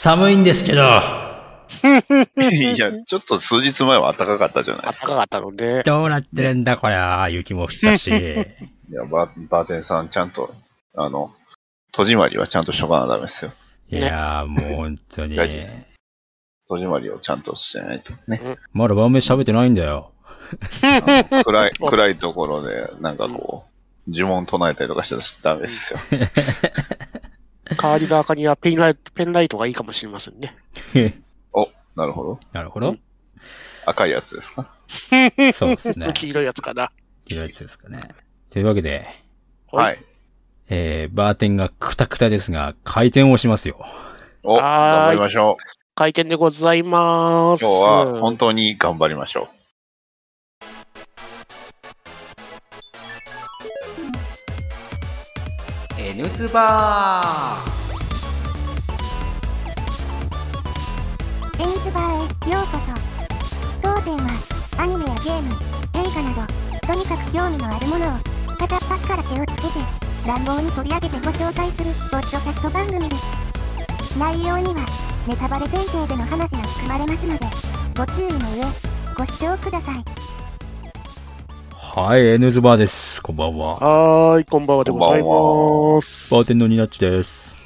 寒いんですけど。いや、ちょっと数日前は暖かかったじゃないですか。暖かかったので、どうなってるんだ、こりゃ。雪も降ったし。いや、バーバーテンさん、ちゃんと、あの、戸締まりはちゃんとしとかなダメですよ。いやー、もう本当に。大事です戸締まりをちゃんとしてないとね。まだ晩飯食べてないんだよ。暗い、暗いところで、なんかこう、呪文唱えたりとかしたらダメですよ。代わりの赤にはペンライト、ペンライトがいいかもしれませんね。お、なるほど。なるほど。赤いやつですか？そうですね。黄色いやつかな。いいやつですかね。というわけで、はい。えー、バーテンがクタクタですが、回転をしますよ。お、はーい頑張りましょう。開店でございます。今日は本当に頑張りましょ N スバー。テニスバーへようこそ。当店はアニメやゲーム映画などとにかく興味のあるものを片っ端から手をつけて乱暴に取り上げてご紹介するポッドキャスト番組です。内容にはネタバレ前提での話が含まれますのでご注意の上ご視聴ください。はい、N ズバーです。こんばんは。はーい、こんばんはでございます。バーテンのニナッチです。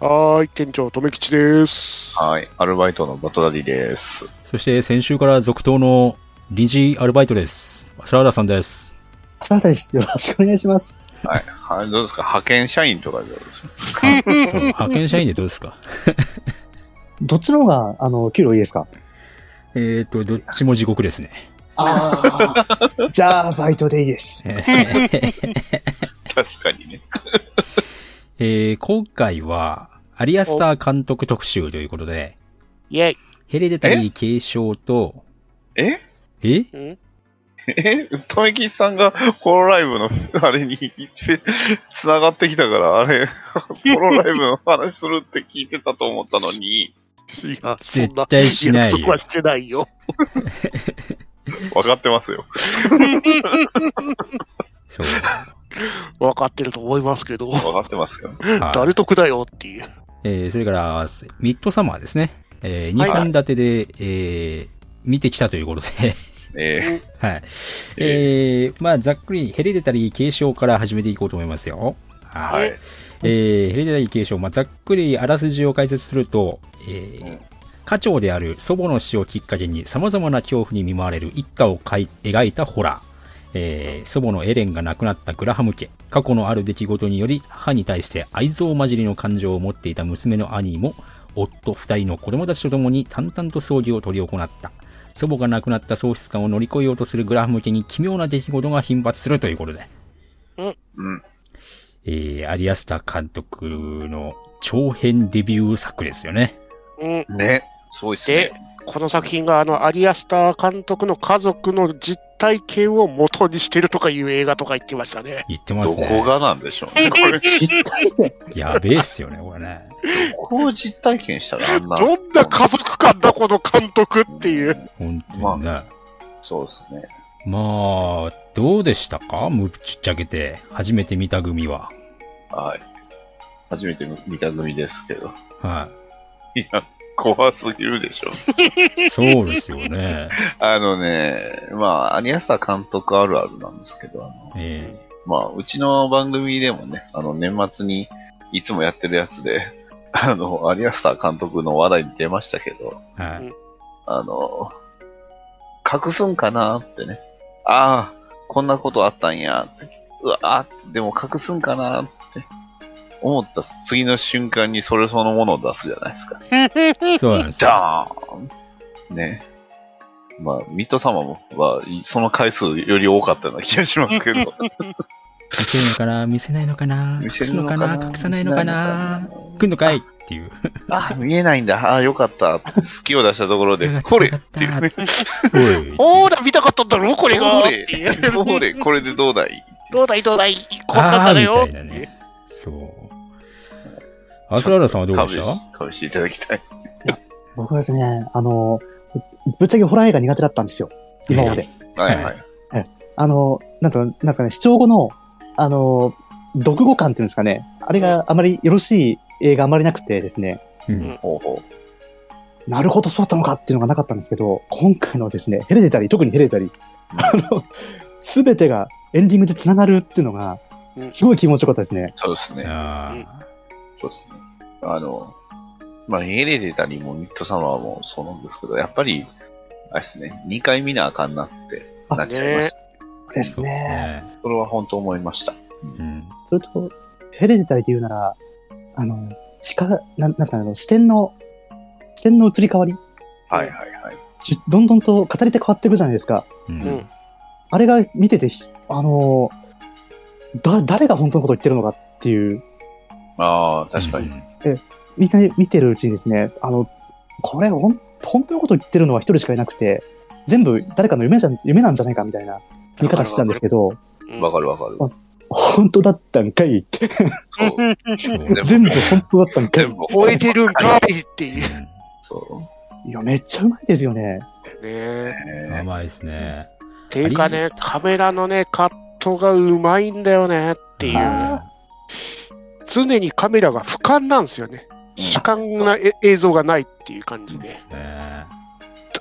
はーい、店長、とめきちです。う。はい。アルバイトのバトダディです。そして先週から続投の臨時アルバイトです。サラダさんです。浅田です。よろしくお願いします。はい。はい、どうですか？派遣社員とかでどうですか？派遣社員でどうですか？どっちの方が、あの、給料いいですか？えーと、どっちも地獄ですね。ああ。じゃあ、バイトでいいです。確かにね。えー今回は、アリアスター監督特集ということで、イェイ。ヘレデタリー継承と、え？え？うんえ？とめきさんがホロライブの、あれに、つながってきたから、あれ、ホロライブの話するって聞いてたと思ったのに、いや、絶対しないよそん約束はしてないよ。分かってますよ。そう。分かってると思いますけど、分かってますよ。はい誰得だよっていう。えーそれから、ミッドサマーですね。え2本立てで、えー見てきたということで、え はい。えーまあ、ざっくりヘレデタリー継承から始めていこうと思いますよ。ー、はい。はい。えーヘレデタリー継承、まあ、ざっくりあらすじを解説すると、えーうん家長である祖母の死をきっかけに様々な恐怖に見舞われる一家を描いたホラー。えー祖母のエレンが亡くなったグラハム家。過去のある出来事により母に対して愛憎混じりの感情を持っていた娘のアニーも夫二人の子供たちと共に淡々と葬儀を執り行った。祖母が亡くなった喪失感を乗り越えようとするグラハム家に奇妙な出来事が頻発するということで。うん。えー、アリアスタ監督の長編デビュー作ですよね。うん。ね。すごいっすでね。、この作品があの、アリアスター監督の家族の実体験を元にしてるとかいう映画とか言ってましたね。言ってますどこね。がなんでしょうね。これ、実体験。やべえっすよね、これね。こう実体験したらあんな。どんな家族感だ、この監督っていう。本当にね。そうですね。まあ、どうでしたか？むっちゃけて、初めて見た組は。はい。初めて見た組ですけど。はいや、怖すぎるでしょ。い。そうですよね。あのね、まあ、アニアスタ監督あるあるなんですけど、あのえまあ、うちの番組でもね、あの、年末にいつもやってるやつで、あの、アニアスタ監督の話題に出ましたけど、えはい。あの、隠すんかなってね。ああ、こんなことあったんやって。うわあ、でも隠すんかなって思った次の瞬間にそれそのものを出すじゃないですか。そうなんですよ。ダーンね。まあ、ミッドサマーもは、その回数より多かったような気がしますけど。見せるのかな見せないのかな隠すのかな隠さないのかな来んのかいっていう。あ、見えないんだ。ああ、よかった。好きを出したところでよかっ、たほれっていうね。おーら、見たかったんだろ、これがほれこれでどうだい？どうだい、どうだい、こんなんだよ。そう。アスラーラさんはどうでした？かぶしていただきたい。僕はですね、あの、ぶっちゃけホラー映画苦手だったんですよ。今まで。はいはい。あの、なんとか、なんですかね、視聴後の、あの、読後感っていうんですかね。あれがあまりよろしい映画あまりなくてですね、うん。ほうほなるほどそうだったのかっていうのがなかったんですけど、今回のですね、ヘレデタリー、特にヘレデタリー、あの、すべてがエンディングで繋がるっていうのがう、んすごい気持ちよかったですね。う。そうですね。あそうですね。あの、まあ、エレデタリーもミッドサマーもそうなんですけど、やっぱり、あれですね、2回見なあかんなってなっちゃいました。ですすね。ね。それは本当思いました。うん。それと、ヘレデタリーで言うなら、あの、視か、なんなんですかね、あの視点の、視点の移り変わり、はいはいはい。しどんどんと語り手変わっていくじゃないですか。う。うんん。あれが見てて、ひあの、だ、誰が本当のこと言ってるのかっていう、ああ、確かに。みんな見てるうちにですね、あの、これほん、本当のこと言ってるのは一人しかいなくて、全部誰かの夢じゃん、夢なんじゃないかみたいな見方してたんですけど、うんわかるわかる。本当だったんかいって。全部本当だったんかい全。部超えてるんかいっていう。そいや、めっちゃうまいですよね。ねう。え。ね甘いですね。っていうかね、カメラのね、カットがうまいんだよねっていう。あ常にカメラが俯瞰なんですよね。主観なえ映像がないっていう感じで、ね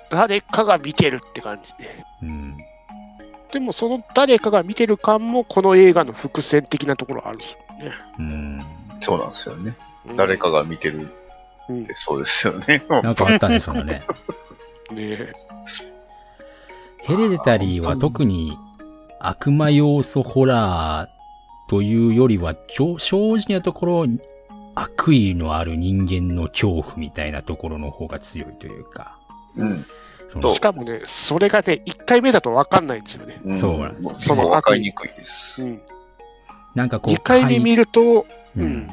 誰かが見てるって感じで。うん。でもその誰かが見てる感もこの映画の伏線的なところあるんですよね。うん。そうなんですよね。うん誰かが見てるっうんてそうですよね。なんかあったね、そ のね。ねヘレデタリーは特に悪魔要素ホラーというよりは、正直なところ、悪意のある人間の恐怖みたいなところの方が強いというか。うん。しかもね、それがね、1回目だと分かんないんですよね。そうなんですよその分かりにくいです。うん、なんかこう、2回目見ると、ううんん、うん。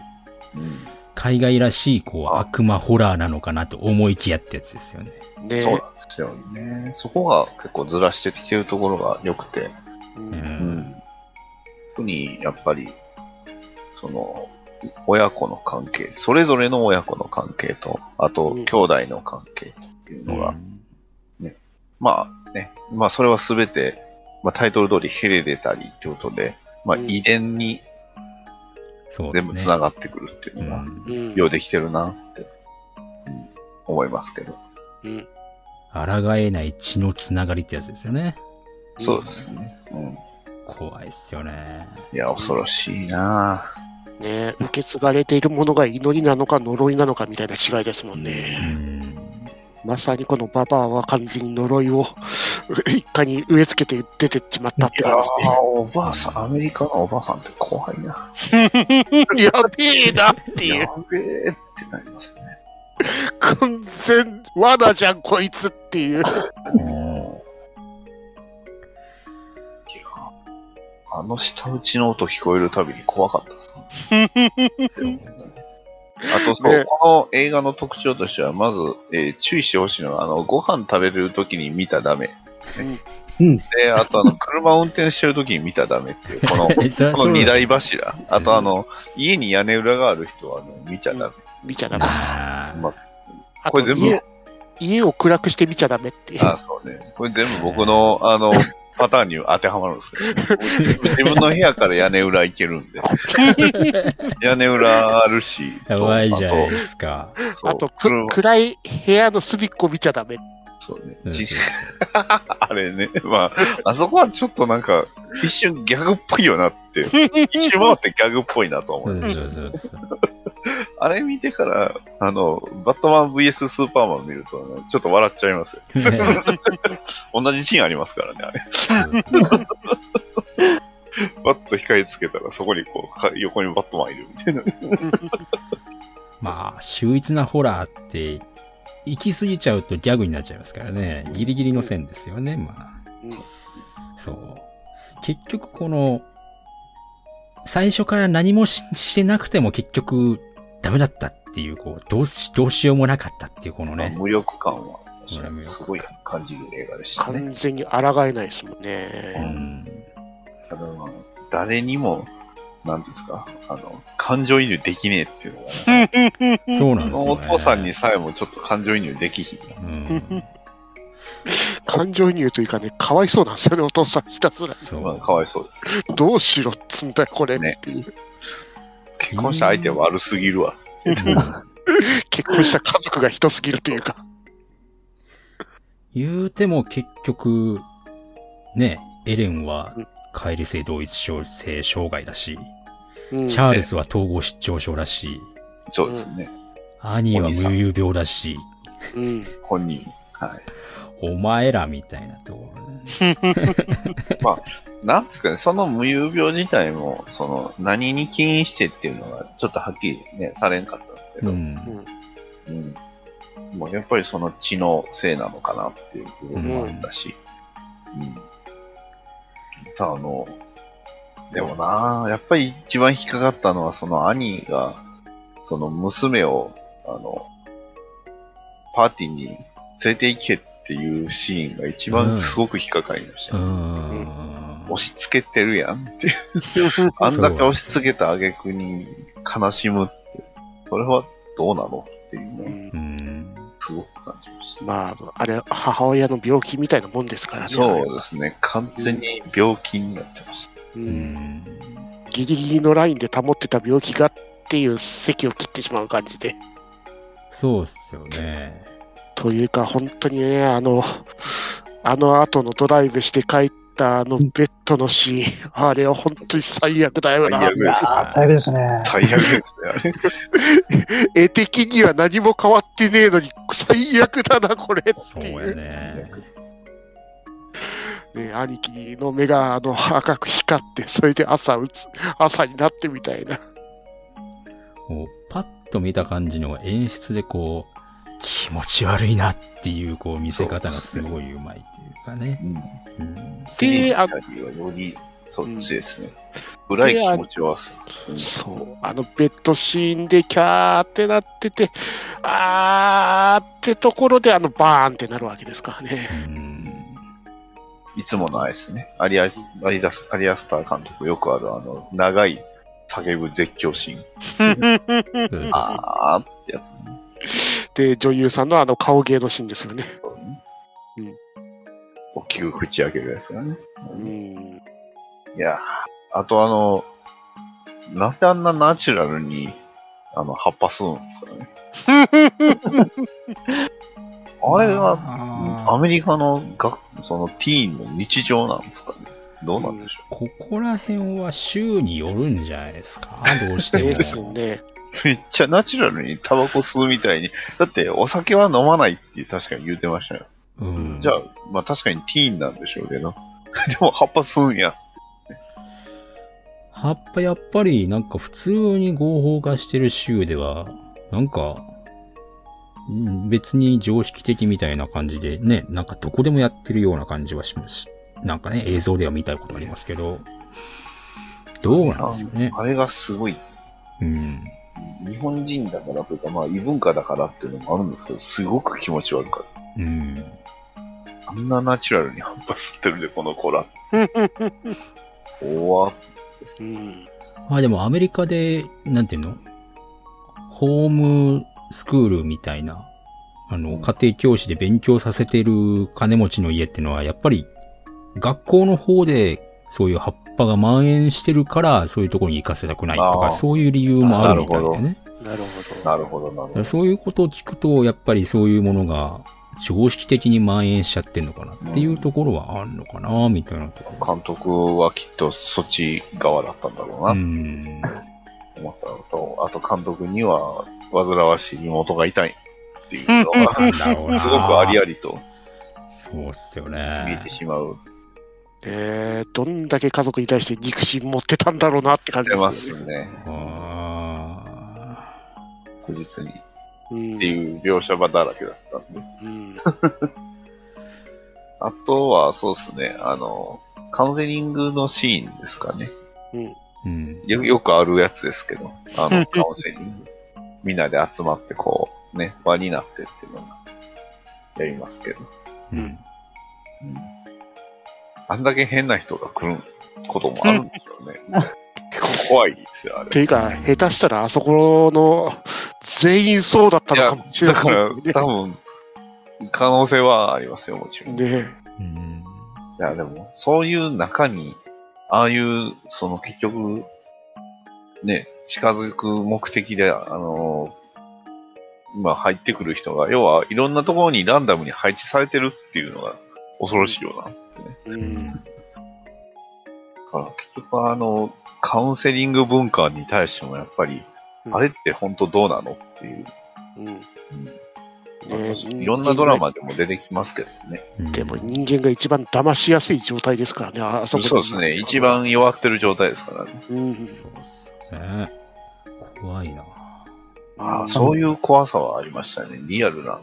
海外らしいこう悪魔ホラーなのかなと思いきやってやつですよね。ねそうなんですよね。そこが結構ずらしてきてるところが良くて。ううんん。特にやっぱり、その、親子の関係、それぞれの親子の関係と、あと、うん兄弟の関係っていうのが、まあね、まあそれはすべて、まあタイトル通りヘレデタリーってことで、まあうん遺伝に。全部繋がってくるっていうのが、ようできてるなって、うん思いますけど。うん抗えない血のつながりってやつですよね。そうですね。うん。怖いっすよね。いや、恐ろしいなね受け継がれているものが祈りなのか呪いなのかみたいな違いですもんうね。ん。まさにこのババアは完全に呪いを 一家に植え付けて出てっちまったって感じーおばあさん、アメリカのおばあさんって怖いな。で。やべえなっていう。やべえってなりますね。完全罠じゃんこいつっていう。あの舌打ちの音聞こえるたびに怖かったですね。あとそう、ねこの映画の特徴としては、まず、えー注意してほしいのは、あの、ご飯食べれるときに見たらダメ。うん。で、あとあの、車運転してるときに見たらダメっていう、この、この二大柱。あとあの、家に屋根裏がある人は、あの見ちゃダメ。見ちゃダメ。まあこれ全部家家を暗くして見ちゃダメっていう。あ、そうね。これ全部僕の、あの、パターンに当てはまるんですけど、自分の部屋から屋根裏行けるんで。屋根裏あるし。やばいじゃないですか。あと暗い部屋の隅っこ見ちゃダメ。そうね。うんじ あれね。まあ、あそこはちょっとなんか、一瞬ギャグっぽいよなって、一周回ってギャグっぽいなと思うそうそうそう。あれ見てから、あの、バットマン VS スーパーマン見ると、ね、ちょっと笑っちゃいますよ。同じシーンありますからね、あれ。バット光つけたらそこにこう、か横にバットマンいるみたいな。まあ、秀逸なホラーって、行き過ぎちゃうとギャグになっちゃいますからね。ギリギリの線ですよね、まあ。そう。結局この、最初から何もししてなくても結局ダメだったっていう、こう、どうし、どうしようもなかったっていうこのね。無力感は、すごい感じる映画でしたね。完全に抗えないですもんうね。ん。あの誰にも、なんていうんですか、あの、感情移入できねえっていうのがね、そうなんですよ、おね。父さんにさえもちょっと感情移入できひんな。うん。感情移入というかね、かわいそうなんですよね、お父さんひたすら。そう。まあ、かわいそうです。どうしろっつんだよ、これっていう。結婚した相手は悪すぎるわ。結婚した家族が人すぎるというか。言うても結局、ね、エレンはうん乖離性同一性障害だし、うんチャールズは統合失調症だし、そうですね。アニーは無遊病だし、うん。本人。はい。お前らみたいなところ。なんですかね、その無遊病自体も、その、何に起因してっていうのが、ちょっとはっきりね、されんかったんですけど、うん。うん。もうやっぱりその血のせいなのかなっていう部分もあったし、うん。ただあの、でもなやっぱり一番引っかかったのは、その兄が、その娘を、あの、パーティーに連れて行けっていうシーンが一番すごく引っかかりましたうね。ん。押し付けてるやんっていう。あんだけ押し付けた挙句に悲しむって、それはどうなのっていううね、んうん。すごく感じました。まあ、あれ、母親の病気みたいなもんですからね。そうですね、完全に病気になってました。う。うんん。ギリギリのラインで保ってた病気がっていう席を切ってしまう感じで。そうっすよね。というか、本当にね、あの、あの後のドライブして帰ったあのベッドのシーン、あれは本当に最悪だよな最悪。いやー、最悪ですね。最悪ですね、あれ。絵的には何も変わってねえのに、最悪だな、これってそうやいう。ね。ね、兄貴の目があの赤く光って、それで朝打つ、朝になってみたいな。もう、パッと見た感じの演出でこう、気持ち悪いなっていう、こう、見せ方がすごい上手いっていうかね。うん。うん。次あの二人はよりそっちですね。暗い気持ちはさ。うんそう、あのベッドシーンでキャーってなってて、あーってところであのバーンってなるわけですからね。うんいつものあれですね。アリアスアリダスアリアスター監督よくあるあの、長い叫ぶ絶叫シーン。あーってやつね。で、女優さんのあの顔芸のシーンですよね。そうん大きく口開けるやつがね。うん。いやーあとあの、なんであんなナチュラルに、あの、葉っぱ吸うんですかね。あれは、アあメリカのが、そのティーンの日常なんですかね。どうなんでしょここら辺は週によるんじゃないですか？どうしても。ですね。う。めっちゃナチュラルにタバコ吸うみたいに。だって、お酒は飲まないって確かに言ってましたよ。うん。じゃあ、まあ確かにティーンなんでしょうけど。でも葉っぱ吸うんや。葉っぱやっぱりなんか普通に合法化してる州では、なんか、うん別に常識的みたいな感じでね、なんかどこでもやってるような感じはします。なんかね、映像では見たことありますけど、どうなんですよね。あれがすごい、うん。日本人だからというか、まあ異文化だからっていうのもあるんですけど、すごく気持ち悪かった。うん。あんなナチュラルに葉っぱ吸ってるで、この子ら。怖っうん。まあでもアメリカで、なんていうの？ホームスクールみたいな、あの、家庭教師で勉強させてる金持ちの家ってのは、やっぱり学校の方でそういう葉っぱが蔓延してるから、そういうところに行かせたくないとか、そういう理由もあるみたいでね。なるほど。なるほど、なるほど。だからそういうことを聞くと、やっぱりそういうものが常識的に蔓延しちゃってんのかなっていうところはあるのかな、みたいなところ。監督はきっとそっち側だったんだろうな、うん。思ったのと、あと監督には煩わしい妹がいたいっていうのが、すごくありありとそうっすよ見えねて。しまう。えー、どんだけ家族に対して肉親持ってたんだろうなって感じですよね。すね。あ確実に。うんっていう描写場だらけだったんで。うん。あとは、そうですね、あの、カウンセリングのシーンですかね。うん。ーうん。よよくあるやつですけど、あの、カウンセリング。みんなで集まってこう、ね、輪になってっていうのが、やりますけど。うん。うんあんだけ変な人が来ることもあるんですよね。結構怖いですよ、あれ。ていうか、下手したらあそこの全員そうだったのかもしれないだから、ね。多分、可能性はありますよ、もちろん。いねうん。や、でも、そういう中に、ああいう、その結局、ね、近づく目的で、あの今入ってくる人が、要はいろんなところにランダムに配置されてるっていうのが恐ろしいよな。うん。だから結局あの、カウンセリング文化に対してもやっぱり、うんあれって本当どうなのっていう、うん。まあねいろんなドラマでも出てきますけどね。うんでも人間が一番騙しやすい状態ですからね、ああそこそうですね。一。番弱ってる状態ですからね。うん。そうっすね。怖いな。ああそういう怖さはありましたね。リアルな。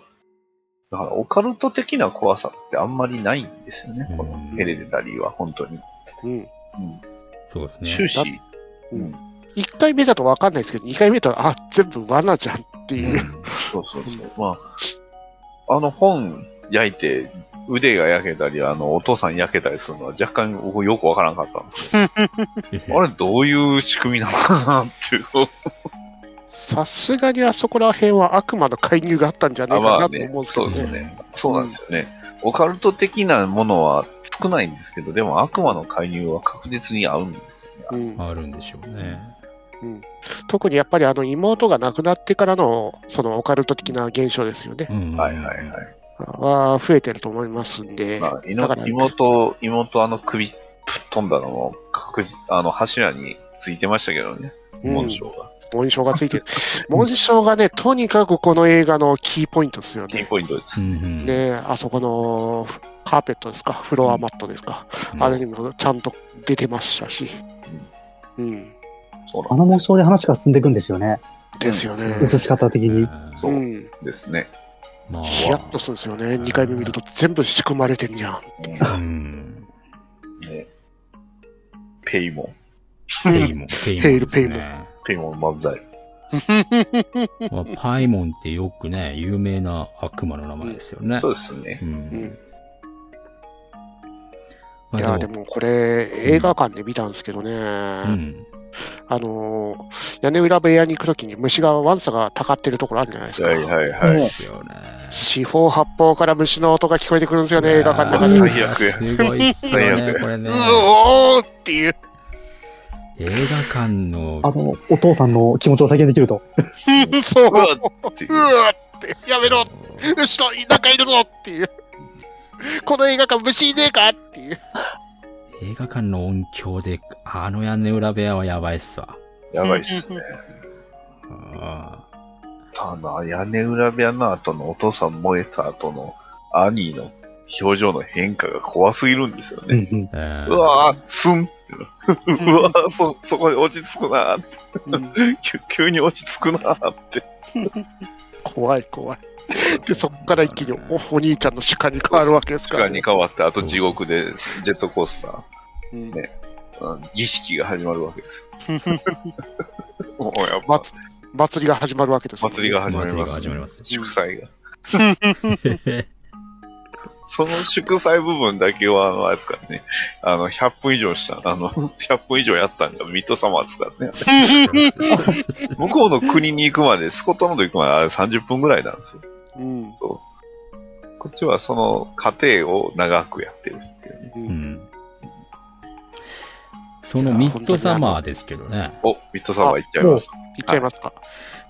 だからオカルト的な怖さってあんまりないんですよね。このヘレデタリーは本当に。うん。うん、そうですね。終始、うん1回目だと分かんないですけど、2回目だと、あ、全部罠じゃんっていう。そうそうそう。まあ、あの本焼いて腕が焼けたり、あのお父さん焼けたりするのは若干僕よくわからなかったんですけど、あれどういう仕組みなのかなっていう。さすがにあそこら辺は悪魔の介入があったんじゃねえあまあかなと思うんね、ですけどね。そうですね。そうなんですよね。オカルト的なものは少ないんですけど、でも悪魔の介入は確実に合うんですよね。うんあるんでしょうね。特にやっぱりあの妹が亡くなってからのそのオカルト的な現象ですよね。うんはいはいはい。は増えてると思いますんで。まあ、いのだから妹、妹あの首吹っ飛んだのも確実、あの柱についてましたけどね、うん紋章が。紋章がついてる。紋章がね、とにかくこの映画のキーポイントですよキーね。ポイントです。うんね、あそこのカーペットですか、フロアマットですか、うんあれにもちゃんと出てましたし。うん。そうあの紋章で話が進んでいくんですよね。ですよね。映し方的に。そうう、ん。ですね。まあ、ヒヤッとするんですよね。2回目見ると全部仕組まれてんじゃん。うん。ね、ペイモペイモン、ペイモン、ペイルペイモンン、ペイモン万歳。まあ、パイモンってよくね、有名な悪魔の名前ですよね。そうですねう。。うんん。まあいや、でもこれ、映画館で見たんですけどね、うん。あのー屋根裏部屋に行くときに虫が、ワンサがたかってるところあるじゃないですか。はいはいはい。四方八方から虫の音が聞こえてくるんですよね、映画館の中で。最悪やすごいっすよね、最悪これねう。おーっていう。映画館のあの、お父さんの気持ちを再現できると。そう。うわっていううわって、やめろ後ろになんかいるぞっていう。この映画館虫いねえかっていう。映画館の音響で、あの屋根裏部屋はやばいっすわ。やばいっすね。あただ、屋根裏部屋の後のお父さん燃えた後の兄の表情の変化が怖すぎるんですよね。うんうん。うわぁ、スンってな。う わぁ、そ、そこで落ち着くなーって。急急に落ち着くなーって。怖い怖い。で、そっから一気におお兄ちゃんの鹿に変わるわけですから、ね。に変わって、あと地獄でジェットコースター、うんねうん儀式が始まるわけですよ。もうやっぱ、祭祭りが始まるわけです、祭りが始まり祭りがます、始まります祝祭が。その祝祭部分だけは、あれですからね、あの、100分以上した、あの、100分以上やったんがミッドサマーですからね。向こうの国に行くまで、スコットランド行くまであれ30分ぐらいなんですよ。うん。こっちはその過程を長くやってるっていうね。う。うんんそのミッドサマーですけどね。お、ミッドサマー行っちゃいます。いっちゃいますか。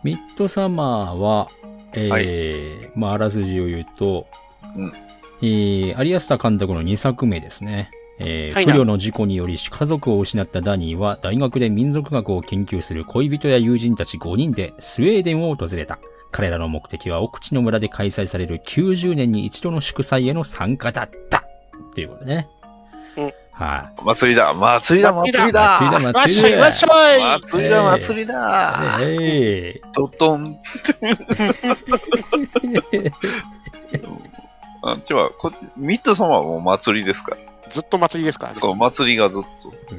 ミッドサマーは、えーまあ、あらすじを言うと、うんえーアリアスタ監督の2作目ですね。えーはい不慮の事故により家族を失ったダニーは大学で民族学を研究する恋人や友人たち5人でスウェーデンを訪れた。彼らの目的は奥地の村で開催される90年に一度の祝祭への参加だった。っていうことでね。うん。はい、祭りだ。祭りだ祭りだ。祭りだ。祭りだ祭りだ。祭りだえドドン あっちはこっち、ミッドサマーはもう祭りですから。ずっと祭りですからね。そう、祭りがずっ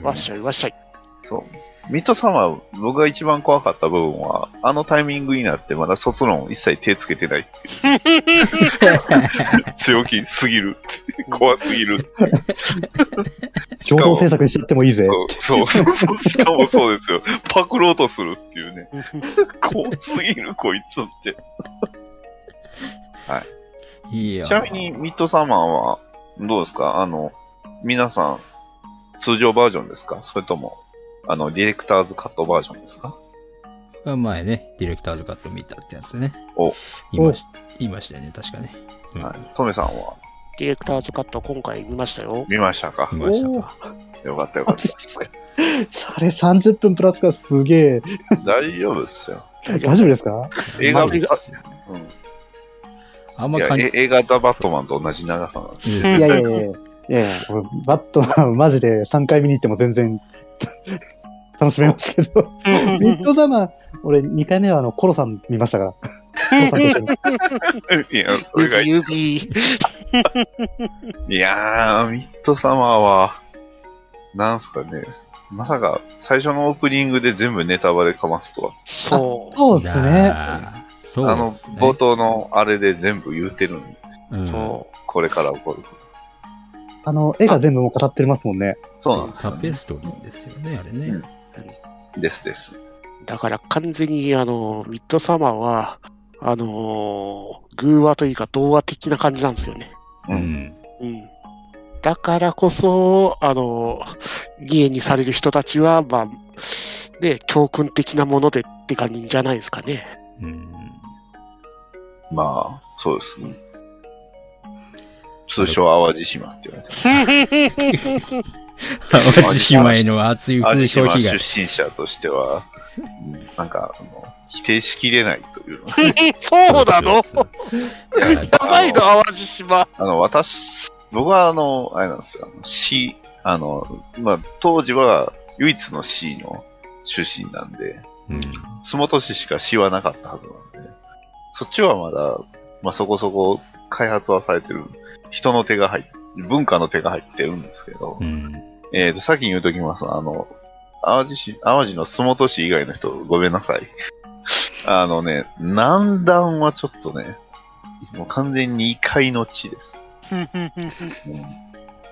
と。わっしょいわっしょい。そう。ミッドサマー、僕が一番怖かった部分は、あのタイミングになってまだ卒論一切手つけてないっていう。強気すぎる。怖すぎる。しかも共同制作にしていってもいいぜ。そうそうそう。しかもそうですよ。パクろうとするっていうね。怖すぎる、こいつって。いやちなみに、ミッドサマーは、どうですか？あの、皆さん、通常バージョンですか？それとも、あの、ディレクターズカットバージョンですか？が前ね、ディレクターズカット見たってやつね。お、言いまし言いましたよね、確かね。うんはい。トメさんは？ディレクターズカット今回見ましたよ。見ましたか？見ましたか。よかったよかっマジですか？それ30分プラスがすげえ。た。大丈夫ですよ。大丈夫ですか？映画、間違いうんあんま感じえ映画ザ・バットマンと同じ長さなんです。いやいやいやいや。いやバットマンマジで3回見に行っても全然 楽しめますけど。ミッドザマー、俺2回目はあのコロさん見ましたから。コロさんと一緒に。いや、それがいい。指、いやー、ミッドサマーは、なんすかね。まさか、最初のオープニングで全部ネタバレかますとは。そそうですね。そうあの、ですね。冒頭のあれで全部言うてるのに、うんう、そこれから起こる。あの、絵が全部もう語ってますもんね。そうなんですよ、ね。タペストリーですよね、あれね。うんですです。う。だから完全に、あの、ミッドサマーは、あのー、偶話というか童話的な感じなんですよね。ううんん。うん。だからこそ、あの、義援にされる人たちは、まあ、ね、教訓的なものでって感じじゃないですかね。うん。まあ、そうですね。通称淡路島って言われて 淡路島への熱い淡風路島出評被害。身者としては、うんなんか、あの、否定しきれないという の？そうなのやばいの、淡路島。あの、私、僕はあの、あれなんですよ、あの C、あの、まあ、当時は唯一の C の出身なんで、うん。洲本市しか C はなかったはずなんで、そっちはまだ、まあ、そこそこ開発はされてる、人の手が入って、文化の手が入ってるんですけど、うん。えっ、と、先に言うときます。あの、淡路市、淡路の洲本市以外の人、ごめんなさい。あのね、南段はちょっとね、もう完全に異界の地です。うん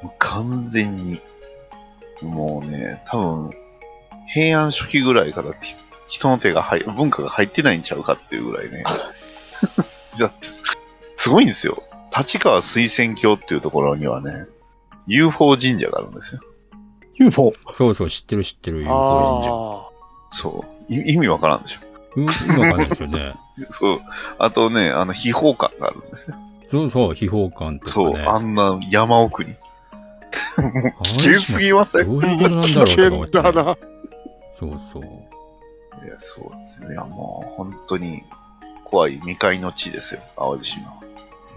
もう完全に。もうね、多分、平安初期ぐらいからき人の手が入、文化が入ってないんちゃうかっていうぐらいね。すごいんですよ。立川水仙峡っていうところにはね、UFO 神社があるんですよ。UFO。そうそう、知ってる知ってる、UFO 神社。あそう。い意味わからんでしょ。うん、意味わかんないですよね。そう。あとね、あの、秘宝館があるんですよ。そうそう、秘宝館とそう。かね。あんな山奥に。もう危険すぎません？どういうことなんだろうとか思って、危険だな。そうそう。いや、そうですよ。いや、もう、本当に、怖い未開の地ですよ。淡路島は。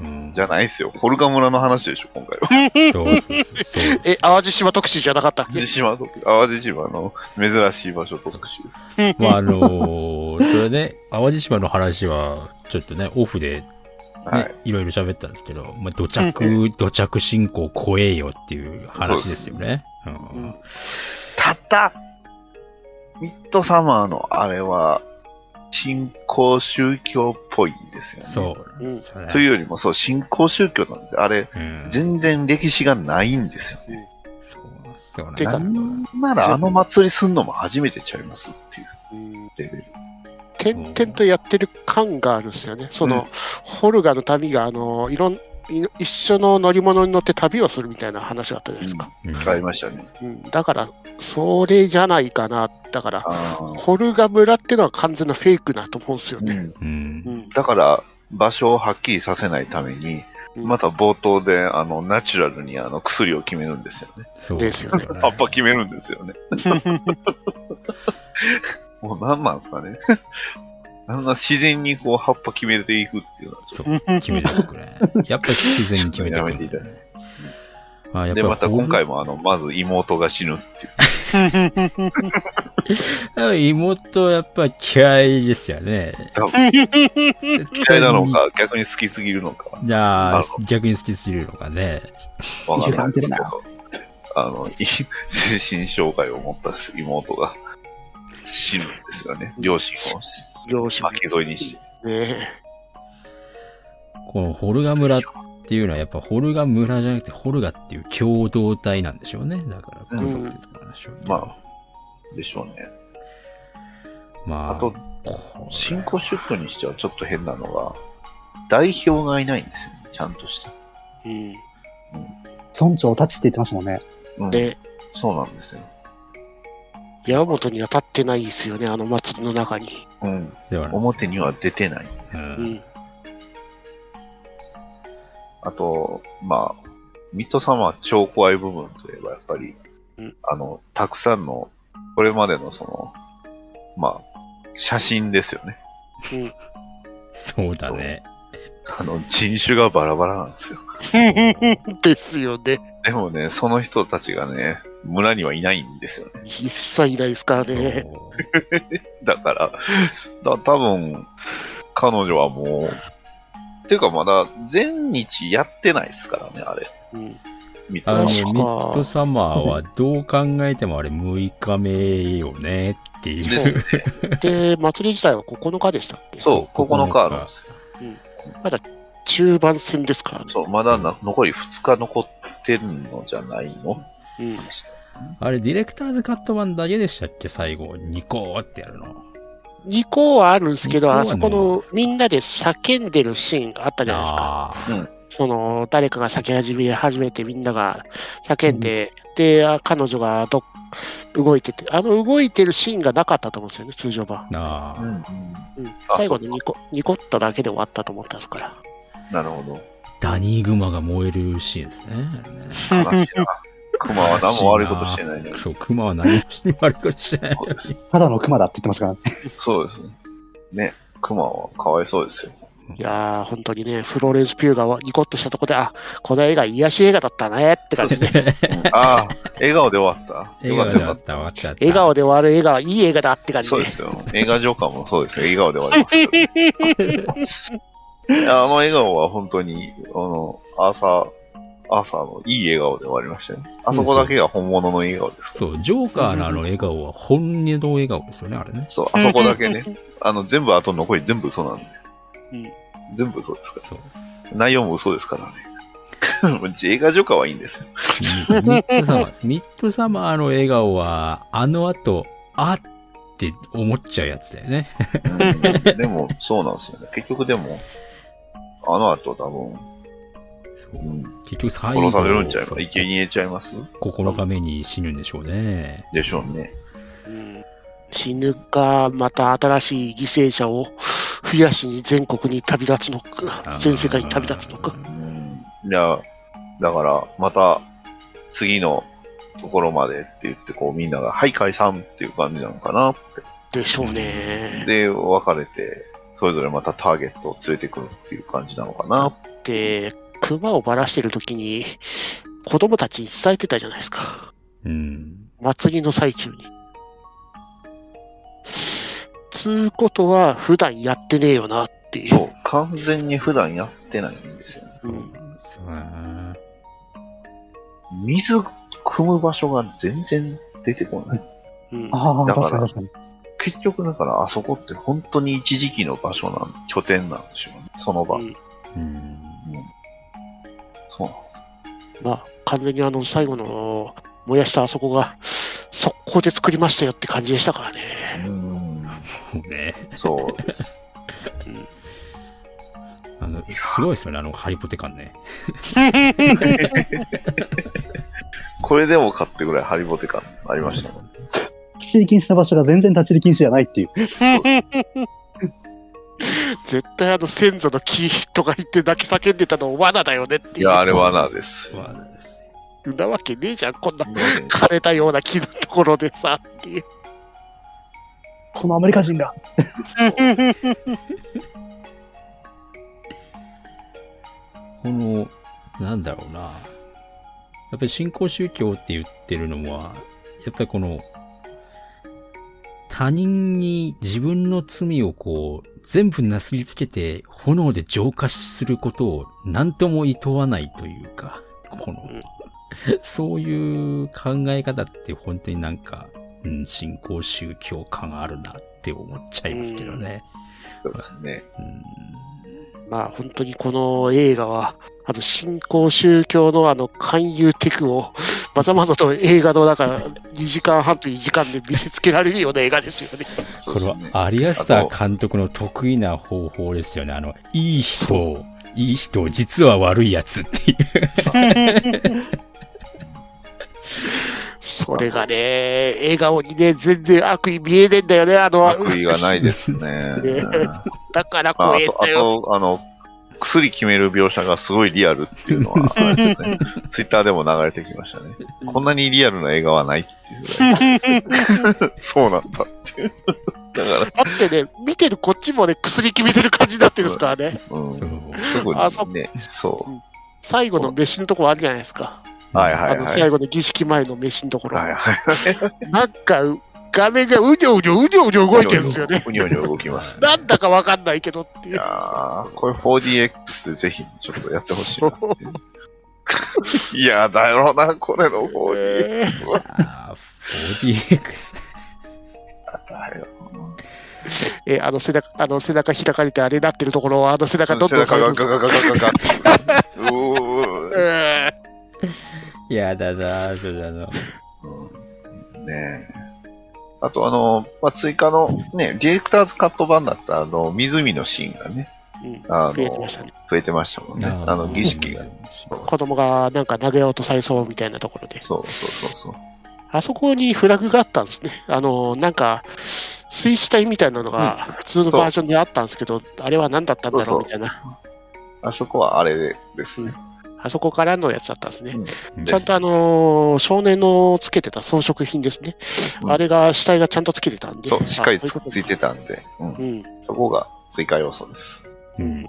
うん、じゃないですよ。ホルガ村の話でしょ、今回は。そ うそうそうそう。え、淡路島特集じゃなかったっけ？淡路島と、淡路島の珍しい場所特集です。まあ、あのーそれね、淡路島の話は、ちょっとね、オフで、ね、はいい、ろいろ喋ったんですけど、まあ、土着、土着信仰怖えよっていう話ですよね。うんただ、ミッドサマーのあれは、新興宗教っぽいんですよね。そうなんですよね。というよりも、そう、新興宗教なんですよ。あれ、うん、全然歴史がないんですよね。そうなんですよね。てかなんならあの祭りすんのも初めてちゃいますっていううんレベル。点々とやってる感があるんですよね。その、ホルガの旅が、あの、いろん、い一緒の乗り物に乗って旅をするみたいな話があったじゃないですか。うんありましたね。うん、だから、それじゃないかな。だから、あホルガ村ってのは完全なフェイクだと思うんですよーね。うんうんう。ん。だから、場所をはっきりさせないために、うんまた冒頭で、あの、ナチュラルにあの薬を決めるんですよね。そうですよね。葉っぱ決めるんですよね。もう何なんですかね。あんな自然にこう葉っぱ決めていくっていうのは、そう、決めてくれ。やっぱり自然に決めてくれ。やめていあやっで、また今回もあの、まず妹が死ぬっていう。妹やっぱ嫌いですよね。多分嫌嫌いなの。か、逆に好きすぎるのか、じゃあ逆に好きすぎるのかね。わからないですけいいど、あの、い精神障害を持った妹が死ぬんですよね。両親を両親巻き添えにして。ね。このホルガ村っていうのはやっぱホルガ村じゃなくてホルガっていう共同体なんでしょうね。だからこそってところなんでしょうけど。までしょうね。まあ、あと、新興宗教にしてはちょっと変なのが、代表がいないんですよね。ちゃんとした。うん。村長たちって言ってましたもんね。うん、で、そうなんですよ。山本には立ってないですよね、あの祭りの中に。うん。では表には出てない。う。うんん。あと、まあ、ミッドサマー超怖い部分といえば、やっぱり、うんあの、たくさんの、これまでのその、まあ、写真ですよね。うん。そうだね。あの、人種がバラバラなんですよ。ですよね。でもね、その人たちがね、村にはいないんですよね。一切いないですからね。だから、だ多分、彼女はもう、ていうかまだ全日やってないですからね、あれ。うん。あの、ミッドサマーミッドサマーはどう考えてもあれ6日目よねっていう。ですね。で、祭り自体は9日でしたっけ？そう、9日あるんですよ。まだ中盤戦ですからね。そう、まだな残り2日残ってるのじゃないの？うん。あれ、ディレクターズカット版だけでしたっけ？最後、ニコーってやるの。2個はあるんですけど、あそこねのみんなで叫んでるシーンがあったじゃないですか。あーその、誰かが叫び始め始めてみんなが叫んで、で、あ彼女がど動いてて、あの動いてるシーンがなかったと思うんですよね、通常版。うん、うん、あ最後にニコニコッとだけで終わったと思ったんですから。なるほど。ダニーグマが燃えるシーンですね。あれね悲しいな。熊は何も悪いことしてないね。そう、クマは何も悪いことしてない。ただの熊だって言ってましたからね。そうですね。ね、熊はかわいそうですよ。いやー、本当にね、フローレンス・ピューがニコッとしたとこで、あ、この映画癒し映画だったねって感じで、う んああ、笑顔で終わった。笑顔であった、終わった。笑顔で終わる映画はいい映画だって感た。じでそうで。すよ。映画上官もそうですよ。笑顔で終わりますよ。いやあの笑顔は本当に、あの、アーサー、アーサーのいい笑顔で終わりましたよね。あそこだけが本物の笑顔ですから。そう、ジョーカーのあの笑顔は本音の笑顔ですよね、あれね。そう、あそこだけね。あの、全部あと残り全部嘘なんで。うん全部嘘ですかそう。ら。内容も嘘ですからね。映画上官はいいんですよ。ミッドサマーです。ミッドサマーの笑顔は、あの後、あって思っちゃうやつだよね。う んでも、そうなんですよね。結局でも、あの後多分、そううん、結局最後、殺されるんちゃいます？生贄ちゃいます？9日目に死ぬんでしょうね。でしょうね。うん死ぬか、また新しい犠牲者を増やしに全国に旅立つのか、全世界に旅立つのか。うん。いや、だから、また、次のところまでって言って、こう、みんなが、はい、解散っていう感じなのかなって。でしょうね。で、別れて、それぞれまたターゲットを連れてくるっていう感じなのかな。で、熊をばらしてる時に、子供たちに伝えてたじゃないですか。うん。祭りの最中に。つうことは、普段やってねえよなっていう。そう、完全に普段やってないんですよね。そうなんですよね。水汲む場所が全然出てこない。うんああ、だから確かに確かに。結局だからあそこって本当に一時期の場所なん、拠点なんでしょうね。その場。うんうん。そうなんです。まあ、完全にあの、最後の燃やしたあそこが、速攻で作りましたよって感じでしたからね。うん。もうね。そうです。あの、すごいですよね、あの、ハリポテ感ね。これでもかってぐらいハリボテ感ありましたもん。立ち入り禁止の場所が全然立ち入り禁止じゃないっていう。絶対あの先祖の木とか言って泣き叫んでたの罠だよねっていう。いや、あれ罠です。わですよなわけねえじゃん、こんな枯れたような木のところでさっていう。このアメリカ人が。この、なんだろうな。やっぱり新興宗教って言ってるのは、やっぱりこの、他人に自分の罪をこう、全部なすりつけて炎で浄化することを何とも厭わないというか、この、そういう考え方って本当になんか、うん、新興宗教感あるなって思っちゃいますけどね。そうですね。うんまあ本当にこの映画は、あの新興宗教のあの勧誘テクを まざまざと映画の中2時間半という時間で見せつけられるような映画ですよね。これはアリアスター監督の得意な方法ですよね。あの、いい人を、いい人を実は悪いやつっていう。そそれがね、笑顔にね、全然悪意見えねえんだよね、あの、悪意がないですね。ねうんだからまあ、あ怖えんと、あだよ。と、あの、薬決める描写がすごいリアルっていうのは、ね、ツイッターでも流れてきましたね。こんなにリアルな映画はないっていうぐらい。そうなんだっていう。だかだってね、見てるこっちもね、薬決めてる感じになってるんですからね。ら、うん。そう特あそにね、そ最後の飯のところあるじゃないですか。う。はいはいあの、はい。最後の儀式前の飯のところ。はいはい。なんか、画面がうにょうにょうにょうにょ動いてるんですよね。うにょうにょ動きます。なんだかわかんないけどってい。いうやーこれ 4DX でぜひちょっとやってほしいなっていやだろうな、これの 4DX えーは。あー 4DX。だよえーあの背中、あの背中開かれてあれなってるところを、あの背中どん背どん下中げるんがですよやだな、それあの。うんねえ。あと、あの、まあ、追加のね、ディレクターズカット版だったあの、湖のシーンがね、ーうんあの、増えてましたね。増えてましたもんね。あの、儀式が。子供がなんか投げ落とされそうみたいなところで。そうそうそうそう。あそこにフラグがあったんですね。あの、なんか、水死体みたいなのが普通のバージョンであったんですけど、あれは何だったんだろうみたいな。あそこはあれですね。あそこからのやつだったんですね。うんちゃんとあのー少年のつけてた装飾品ですね。うんあれが死体がちゃんとつけてたんで。そう、しっかりつついてたんで、うんうん。そこが追加要素です。うん。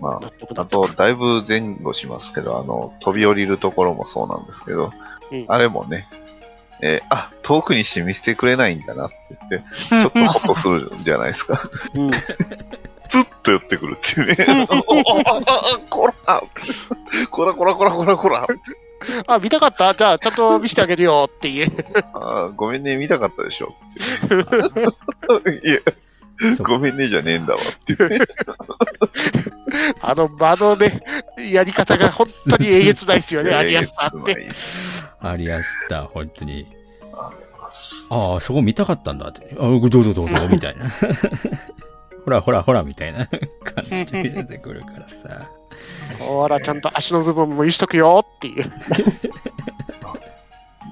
ま納得あ、あ。と、だいぶ前後しますけど、あの、飛び降りるところもそうなんですけど、うんあれもね、えーあ、遠くにして見せてくれないんだなって言って、ちょっとホッとするじゃないですか。うん。ずっと寄ってくるっていうね。こらこらこらこらこらこらあ、見たかった？じゃあ、ちゃんと見せてあげるよっていう。あーごめんね、見たかったでしょっていう。いや、ごめんねじゃねえんだわって言って。あの場のね、やり方が本当にえげつないですよね、アリアスさんって。アリアスター、本当に。あああ、そこ見たかったんだって。あどうぞどうぞ、みたいな。ほらほらほら、みたいな 感じで見せてくるからさ。ほら、ちゃんと足の部分も見しとくよっていう。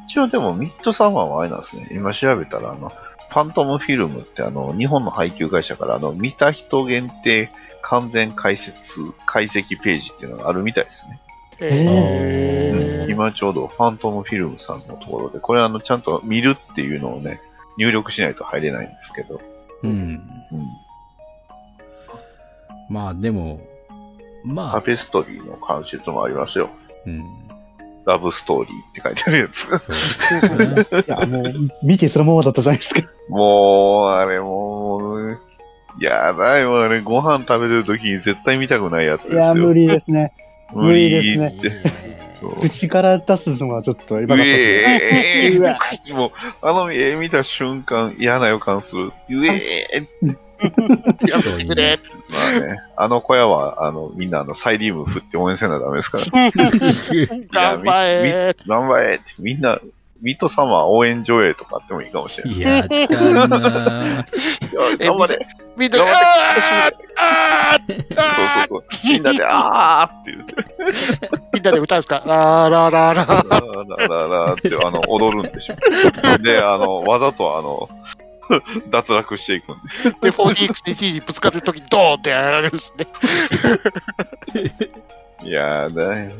一応でもミッドサマーはあれなんですね。今調べたら、あの、ファントムフィルムってあの、日本の配給会社からあの、見た人限定完全解説、解析ページっていうのがあるみたいですね。えー今ちょうどファントムフィルムさんのところで、これあの、ちゃんと見るっていうのをね、入力しないと入れないんですけど、うん。うん。まあでも、まタあ、ペストリーの関節もありますよ。うん。ラブストーリーって書いてあるやつが。そう。いや、もう、見てそのままだったじゃないですか。もう、あれもう、やだよ、あれ、ご飯食べてる時に絶対見たくないやつですよ。いや、無理ですね。無理ですね口から出すのはちょっとやばかったですね。ええうわもう、あの絵見た瞬間、嫌な予感する。うえーやめてくれ。まあね、あの小屋は、あの、みんな、あの、サイリウム振って応援せなダメですから。頑張れ。頑張れって、みんな、ミッドサマー応援上映とかあってもいいかもしれない。いやったなや頑張れみんなで、頑張あーあーそうそうそう。みんなで、あーって言って、みんなで歌うんですかラーラーラーラー。ラーラーラーって、あの、踊るんでしょ。で、あの、わざと、あの、脱落していくんです。で、4DX で T にぶつかるときにドーンってやられるんですね。い やだよ。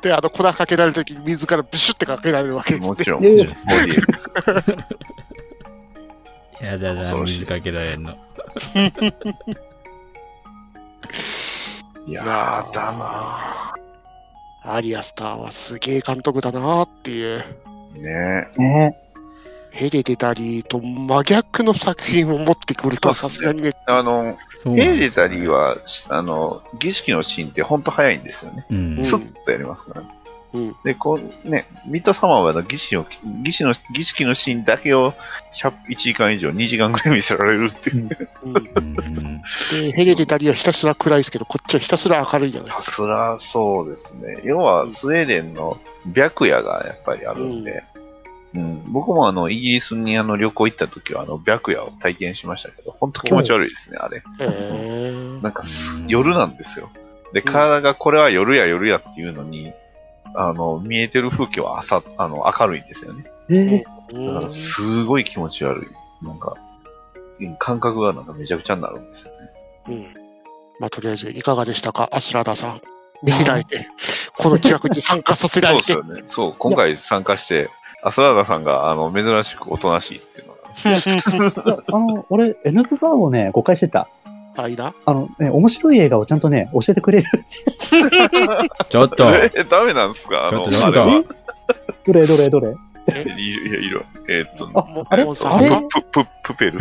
で、あの、粉かけられるときに水からブシュってかけられるわけですね。もちろん、いやだな、水かけられんの。いやーだなアリアスターはすげえ監督だなっていう。ーねねヘレデタリーと真逆の作品を持ってくるとはさすがにね、あの、ヘレですよタリーは、しあの、儀式のシーンってほんと早いんですよね。うん。うん。スッとやりますから。ね。うん。で、こうね、ミッドサマーは儀式の、儀式の、儀式のシーンだけを100 1時間以上、2時間ぐらい見せられるっていう。うん。うん。でヘレデタリーはひたすら暗いですけど、こっちはひたすら明るいじゃないですか。そらそうですね。要は、スウェーデンの白夜がやっぱりあるんで、うん僕もあの、イギリスにあの旅行行った時は、あの、白夜を体験しましたけど、本当気持ち悪いですね、あれ。なんか夜なんですよ。で、体がこれは夜や夜やっていうのに、あの、見えてる風景は朝、あの、明るいんですよね。えーだから、すごい気持ち悪い。なんか、うん感覚がなんかめちゃくちゃになるんですよね。うん。まあ、とりあえず、いかがでしたかアシュラダさん。見せられて、この企画に参加させらそうれて。ですよね。そう、今回参加して、アスラーダさんが、あの、珍しくおとなしいっていうのが、あの、俺、N スバーをね、誤解してた。あ、いいな。あの、ね、面白い映画をちゃんとね、教えてくれるんです。ちょっと、え、ダメなんですか？ちょっとあれは。どれどれどれ？いる、いや、いる。えーっと、あもあれ？あれ？プ、プ、プペル。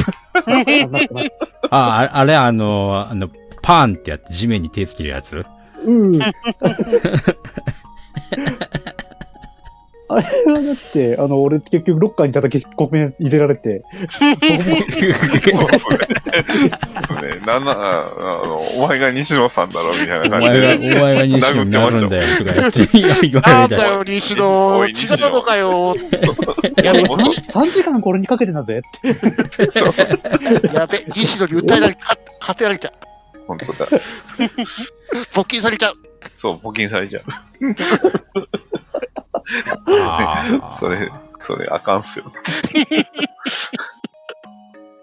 ああれ、あの、あの、パーンってやって地面に手つけるやつ？うん。あれはだって、あの、俺結局ロッカーに叩き込め入れられて、そうですね。そうですね。なんな、ああの、お前が西野さんだろ、みたいおな感じ前が、おで。前が西野になるんだよ、とか言って言われたし。なんだよ、西野。おい違ったのかよ。やべ、やべもっと 3, 時間これにかけてなぜ？って。やべ、西野に訴えられ、か勝てられちゃう。本当だ。募金されちゃう。そう、募金されちゃう。それ、それ、あかんっすよ。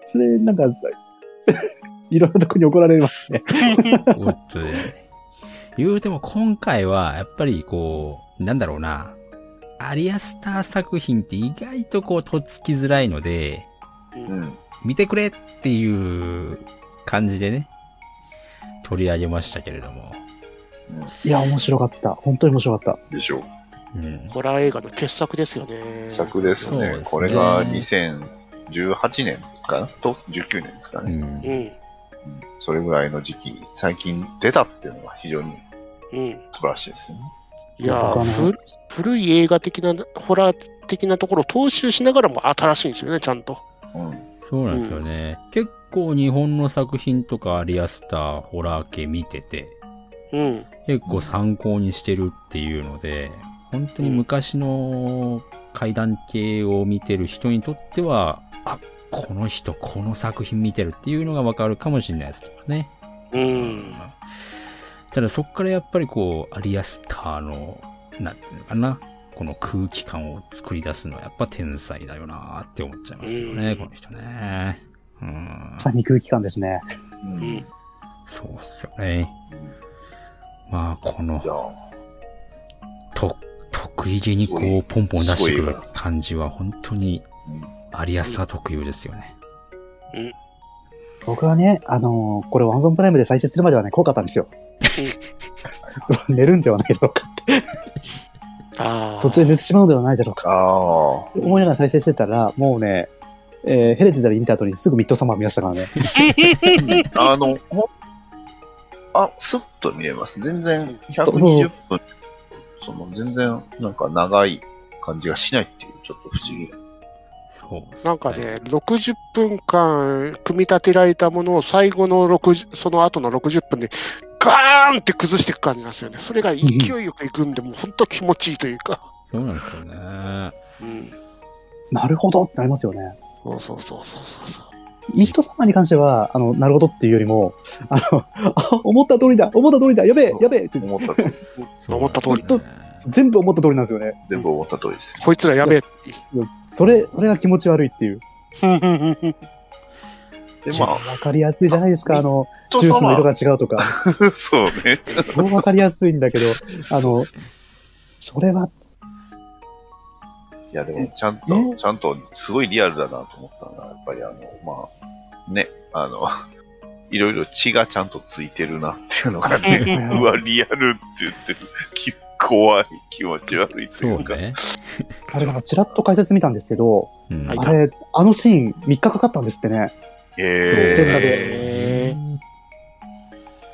それ、なんか、いろんなとこに怒られますね。おっとね。言うても今回は、やっぱりこう、なんだろうな。アリアスター作品って意外とこう、とっつきづらいので、うん。見てくれっていう感じでね、取り上げましたけれども。いや、面白かった。本当に面白かっでしょう。うん。ホラー映画の傑作ですよね。作ですね。すねこれが2018年かな？と ?19 年ですかね、うんうん。うんそれぐらいの時期に最近出たっていうのが非常にうん。素晴らしいですよね。いや古い映画的な、ホラー的なところを踏襲しながらも新しいんですよね、ちゃんと。うん。そうなんですよね。結構日本の作品とかアリアスター、ホラー系見てて、うん。結構参考にしてるっていうので、本当に昔の怪談系を見てる人にとっては、あ、この人この作品見てるっていうのがわかるかもしれないですけどね。うん。ただそっからやっぱりこう、アリアスターの、なんていうのかな、この空気感を作り出すのはやっぱ天才だよなって思っちゃいますけどね、うんこの人ね。うんさに空気感ですね。うん。いそうっすよね。まあ、このや、と、得意げにこう、ポンポン出してくる感じは本当にうんアリアスター特有ですよね。僕はね、あのーこれワンゾンプライムで再生するまではね、怖かったんですよ。寝るんではないだろうか。ああ。途中で寝てしまうのではないだろうか。思いながら再生してたら、もうね、えーヘレディタリー見た後にすぐミッドサマー見ましたからね。あの、ほあ、スッと見えます。全然120分、その全然なんか長い感じがしないっていう、ちょっと不思議。そうね。なんかね、60分間組み立てられたものを最後の60、その後の60分でガーンって崩していく感じなんですよね。それが勢いよくいくんで、もう本当気持ちいいというか。そうなんですよね。うん。なるほどってなりますよね。そうそうそうそうそうそう。ミッドサマーに関しては、あの、なるほどっていうよりも、あの、あ、思った通りだ思った通りだやべえやべえって思った通り、思った通り全部思った通りなんですよね。全部思った通りですよ。こいつらやべえって。それ、それが気持ち悪いっていう。で、まあ、わかりやすいじゃないですか。あの、とジュースの色がさ違うとか。ま そうね。超わかりやすいんだけど、あのそれは、いや、でも、ちゃんえと、ちゃんと、すごいリアルだなと思ったのが、やっぱりあの、まあ、ね、あの、いろいろ血がちゃんとついてるなっていうのがね、うわ、リアルって言ってる、き怖い、気持ち悪いとそいううか。ね。あれなんかちらっと解説見たんですけど、うんはいあれ、あのシーン3日かかったんですってね。え全裸でへ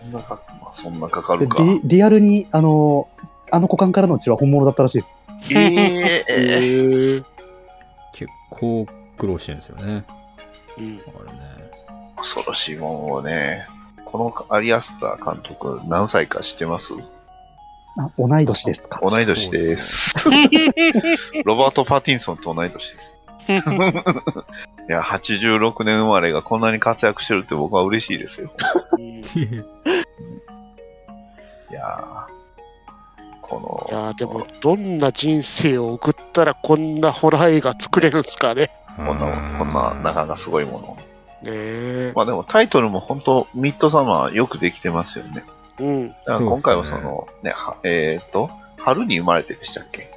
そんなかまあ、そんなかかでるか。リリアルに、あの、あの股間からの血は本物だったらしいです。えええー結構苦労してるんですよね。うんあれね。恐ろしいもんをね。このアリアスター監督、何歳か知ってます？あ同い年ですか。同い年です。ロバート・パティンソンと同い年です。いや、86年生まれがこんなに活躍してるって僕は嬉しいですよ。う んいやーこの、いやーでも、どんな人生を送ったらこんなホラー映画作れるんですかね。こんな、こんな、なかなかすごいもの。ねえ。まあでもタイトルも本当、ミッドサマーよくできてますよね。うん。だから今回はその、ね、はえっ、と、春に生まれてでしたっけ？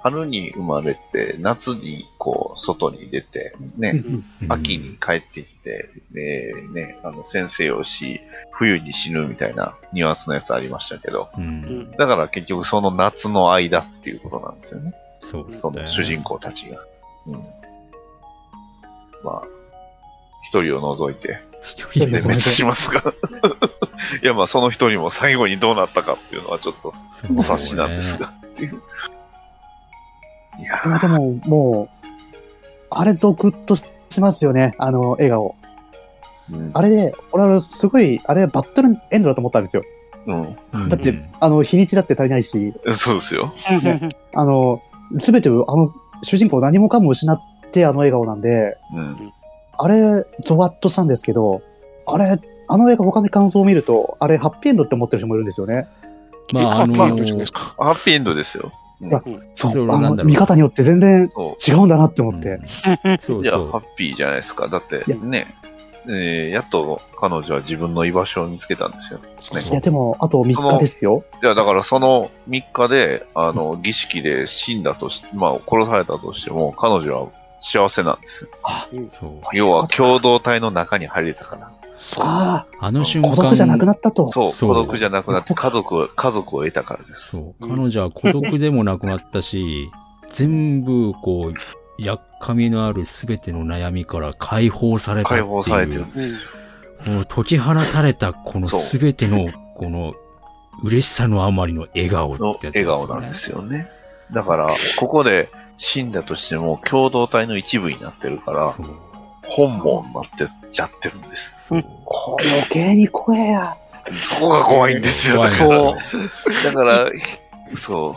春に生まれて、夏にこう、外に出て、ね、秋に帰ってきて、で、ね、あの、先生をし、冬に死ぬみたいなニュアンスのやつありましたけど、う。うんん。だから結局その夏の間っていうことなんですよね。そうですね。その主人公たちが。うん。まあ、一人を除いて一人全滅しますが。いや、まあその一人も最後にどうなったかっていうのはちょっとお察しなんですが、っていう。いやでも、でももう、あれゾクッとしますよね、あの笑顔。うんあれで、俺はすごい、あれバットルエンドだと思ったんですよ。うん。だってあの、日にちだって足りないし、そうですよ。あの、すべてを、あの、主人公何もかも失ってあの笑顔なんで、うん。あれ、ゾワッとしたんですけど、あれ、あの映画他の感想を見ると、あれ、ハッピーエンドって思ってる人もいるんですよね。まあ、あのハッピーエンドじゃないですか。ハッピーエンドですよ。そ、あの、そううなんだろう見方によって全然そ違うんだなって思って。うんそうう。いや、そう。ハッピーじゃないですか。だってね、えーやっと彼女は自分の居場所を見つけたんですよ。ねいや、でも、あと3日ですよ。いや、だからその3日で、あの、儀式で死んだとし、まあ、殺されたとしても、彼女は幸せなんですよ。そう要は、共同体の中に入れたから。そう。ああの瞬あ、間、孤独じゃなくなったと。そう、そう孤独じゃなくなって、家族を、家族を得たからです。そう。うん彼女は孤独でもなくなったし、全部、こう、やっかみのあるすべての悩みから解放されたってい解う。放されてるんうんですよ。この解き放たれたこのそうすべての、この、嬉しさのあまりの笑顔のってやつですよね。笑顔なんですよね。だから、ここで死んだとしても、共同体の一部になってるから。本望になってっちゃってるんですそう。余計に怖えや。よ。そこが怖いんですよ。怖いんですよそう。だから、そう。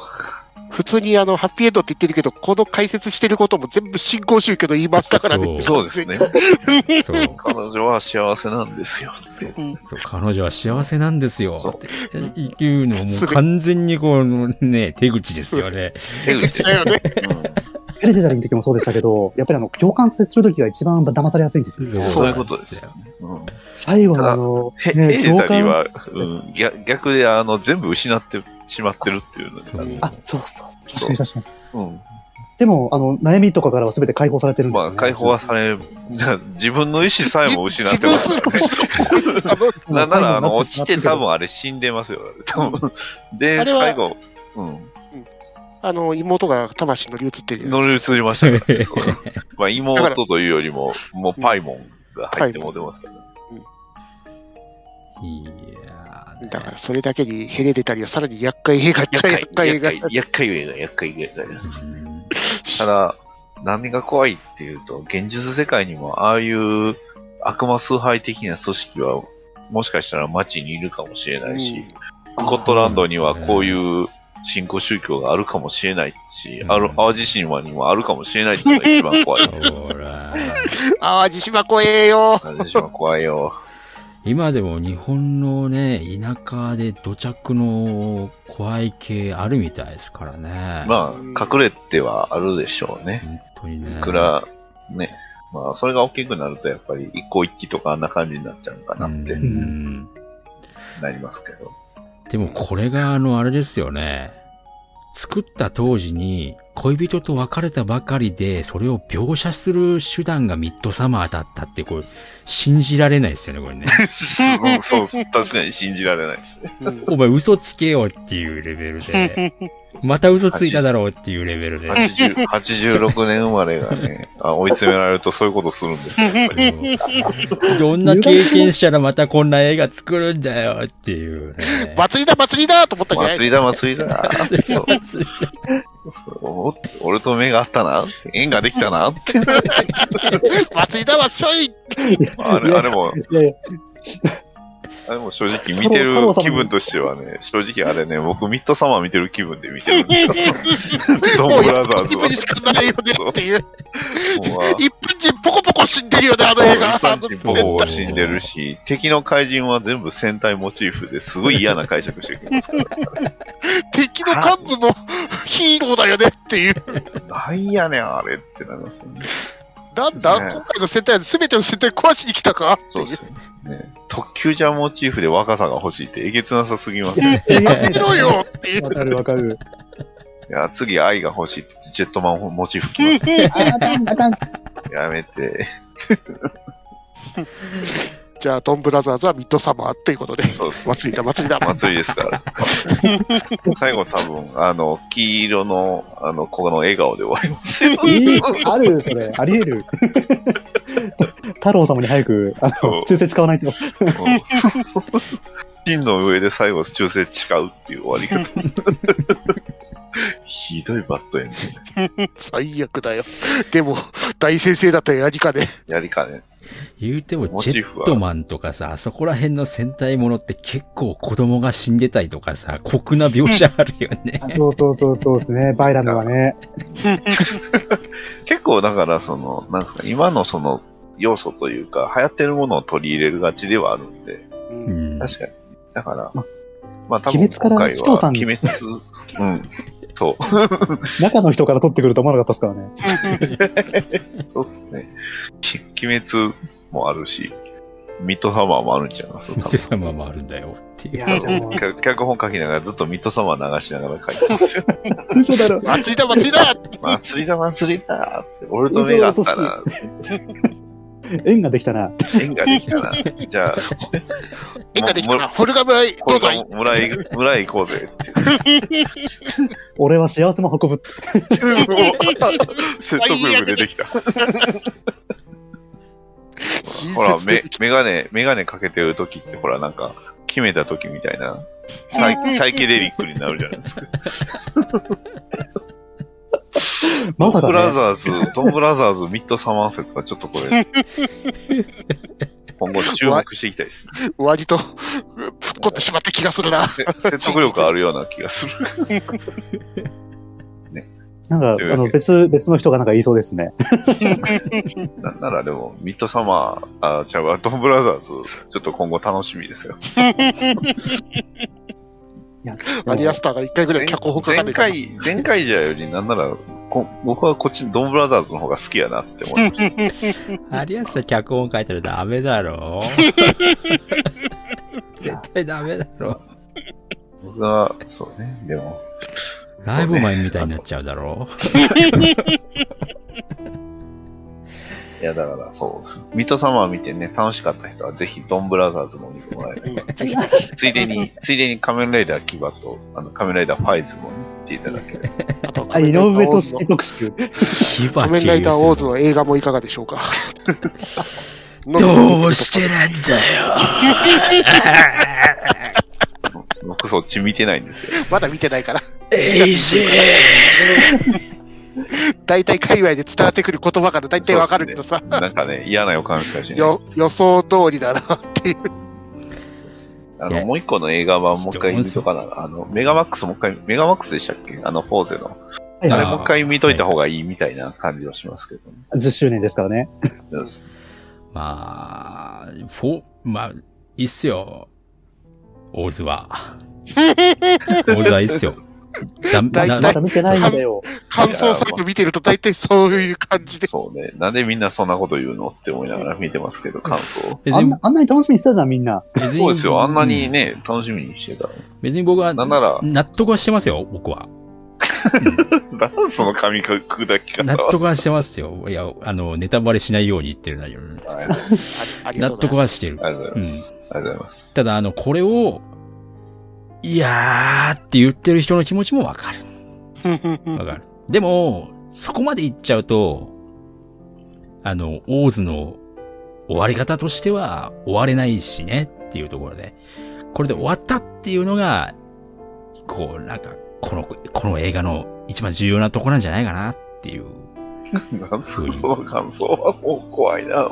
普通にあの、ハッピーエンドって言ってるけど、この解説してることも全部新興宗教の言い回しだからね。そうですね。彼女は幸せなんですよって。うん。そう彼女は幸せなんですよ。っていうのももう完全にこのね、手口ですよね。手口 だよね。ヘレデタリーの時もそうでしたけど、やっぱりあの、共感する時が一番騙されやすいんですよね。そういうことですよ。うん最後のあの、ヘね、ヘレタリー共感。は、うん、逆逆であの全部失ってしまってるっていうのそうが、あ、そうそう。確かに確かに。うん、でも、あの、悩みとかからは全て解放されてるんですよ、ね。まあ解放はされ自分の意思さえも失ってます自分すらあのななら、あの、落ちて多分。分あれ死んでますよ。多分。で、最後、うん。あの、妹が魂乗り移ってるよ乗り移りましたからね。そうまあ、妹というよりも、もうパイモンが入っても出ますからね。いやだから、それだけにヘレデタリーはさらに厄介映画っちゃ厄介映画。厄介、映画、厄介映画です。うんただ、何が怖いっていうと、現実世界にもああいう悪魔崇拝的な組織は、もしかしたら街にいるかもしれないし、スコットランドにはこういう新興宗教があるかもしれないし、うんある淡路島にもあるかもしれないっていうのが一番怖いです。ほら。ああ、地島怖えよ。淡路島怖いよ。今でも日本のね、田舎で土着の怖い系あるみたいですからね。まあ、隠れてはあるでしょうね。本当にね。いくら、ね。まあ、それが大きくなると、やっぱり一個一機とかあんな感じになっちゃうのかなってうんなりますけど。でもこれがあの、あれですよね。作った当時に恋人と別れたばかりでそれを描写する手段がミッドサマーだったってこれ信じられないですよね、これね。そう、そう確かに信じられないですね。うんお前嘘つけよっていうレベルで、また嘘ついただろうっていうレベルで。80 86年生まれがね、あ追い詰められるとそういうことするんですよ。やっぱりどんな経験したらまたこんな映画作るんだよっていうね。祭りだ、祭りだと思ったんじゃない祭りだ、祭りだ。祭りだそう祭りだそう俺と目が合ったな縁ができたなって。祭りだわ、しょいあれ、あれも、いやいや、あれも正直見てる気分としてはね、正直あれね、僕ミッドサマー見てる気分で見てるんですよ。ドンブラザーズは。しかないよねっていう。一分人ポコポコ死んでるよね、あの映画。一般人ボコボコ死んでるし、敵の怪人は全部戦隊モチーフですごい嫌な解釈してきますから。敵の幹部もヒーローだよねっていう。なんやねん、あれってなりますよね。なんだ、ね今回の戦隊は全ての戦隊壊しに来たか？そうですよね。特急ジャーモチーフで若さが欲しいってえげつなさすぎますね。えやめろよって。わかるわかる。いや、次愛が欲しいってジェットマンモチーフ来ます。あ、あかん、あかん。やめて。じゃあ、ドンブラザーズはミッドサマーっていうことで。そうです。祭りだ、祭りだ。祭りですから。最後多分、あの、黄色の、あの、この笑顔で終わりますよ。えーあるそれ。あり得る。太郎様に早く、あの、忠誠使わないと。芯の上で最後、忠誠誓うっていう終わり方。ひどいバッドエンド。最悪だよ。でも、大先生だったらやりかね。やりかね。言うても、ジェモチーフはットマンとかさ、あそこら辺の戦隊ものって結構子供が死んでたりとかさ、酷な描写あるよね。あそうそうそうそうですね。バイラムはね。結構だから、その、なんですか、今のその、要素というか、流行ってるものを取り入れるがちではあるんで、うん。確かに。だから、ままあ多分鬼滅から今回は紀藤さん鬼滅、うん。そう。中の人から取ってくると思わなかったですからね。そうっすね。き鬼滅もあるし、ミッドサマーもあるんちゃいます？多で、様もあるんだよ。っていう。いや、脚本書きながらずっとミッドサマー流しながら書いてますよ。嘘だろ。祭りだ、祭りだ祭りだ祭りだって、俺と目があったら、縁ができたな。縁ができたな。じゃあ、縁ができたな。フォルガ村へ、どうぞ。村へ、村へ行こうぜって。俺は幸せも運ぶって。説得力出てきた。親ほら、メガネ、メガネかけてる時って、ほら、なんか、決めた時みたいな、サイサイケデリックになるじゃないですか。まさかドンブラね。ザーズ、ドンブラザーズミッドサマー説はちょっとこれ、今後注目していきたいですね。割と、突っ込んでしまった気がするな。せ説得力あるような気がする。なんか、あの、別、別の人がなんか言いそうですね。なんならでも、ミッドサマー、あ、違うわ、ドンブラザーズ、ちょっと今後楽しみですよ。ア リアスターが一回ぐらい前脚本書かかな。回、前回じゃより、なんなら、こ僕はこっち、ドンブラザーズの方が好きやなって思いました。アリアスは脚本書いたらダメだろ。絶対ダメだろ。僕は、そうね、でも、ライブマンみたいになっちゃうだろ。いや、だからそうです。ミッドサマー見てね、楽しかった人はぜひドンブラザーズも見てもらえれば。ぜひついでに、ついでに仮面ライダーキバと、あの、仮面ライダーファイズも見ていただければ。あと、あ、井上と好き特集。キバ仮面ライダーオーズの。の映画もいかがでしょうか？どうしてなんだよ。僕そっち見てないんですよ。まだ見てないから。エイジ 大体界隈で伝わってくる言葉から大体わかるけどさ、なんかね、嫌な予感しかしない。よ予想通りだなっていう。あの、もう一個の映画版もう一回見とかな。あの、メガマックスもう一回、メガマックスでしたっけ？あの、フォーゼの。あれもう一回見といた方がいいみたいな感じはしますけどね。い。10周年ですからね。まあ、フォ、まあ、いいっすよ。オーズは。オーズはいいっすよ。だ、だ、まだ見てないんだよ。感想サイト見てると大体そういう感じで。そうね。なんでみんなそんなこと言うのって思いながら見てますけど、感想。別にあんな、あんなに楽しみにしてたじゃん、みんな。別にそうですよ。あんなにね、楽しみにしてたの別に僕は、なんなら納得はしてますよ、僕は。なんだその噛み砕き方納は。得はしてますよ。いや、あの、ネタバレしないように言ってる内容。はいあありが納とうございます得はしてる。ありがとうございうんます。。ありがとうございます。ただ、あの、これを、いやーって言ってる人の気持ちもわかる。わかる。でも、そこまで言っちゃうと、あの、オーズの終わり方としては終われないしねっていうところで、これで終わったっていうのが、こう、なんか、この、この映画の一番重要なところなんじゃないかなっていう。なんすその感想はもう怖いな。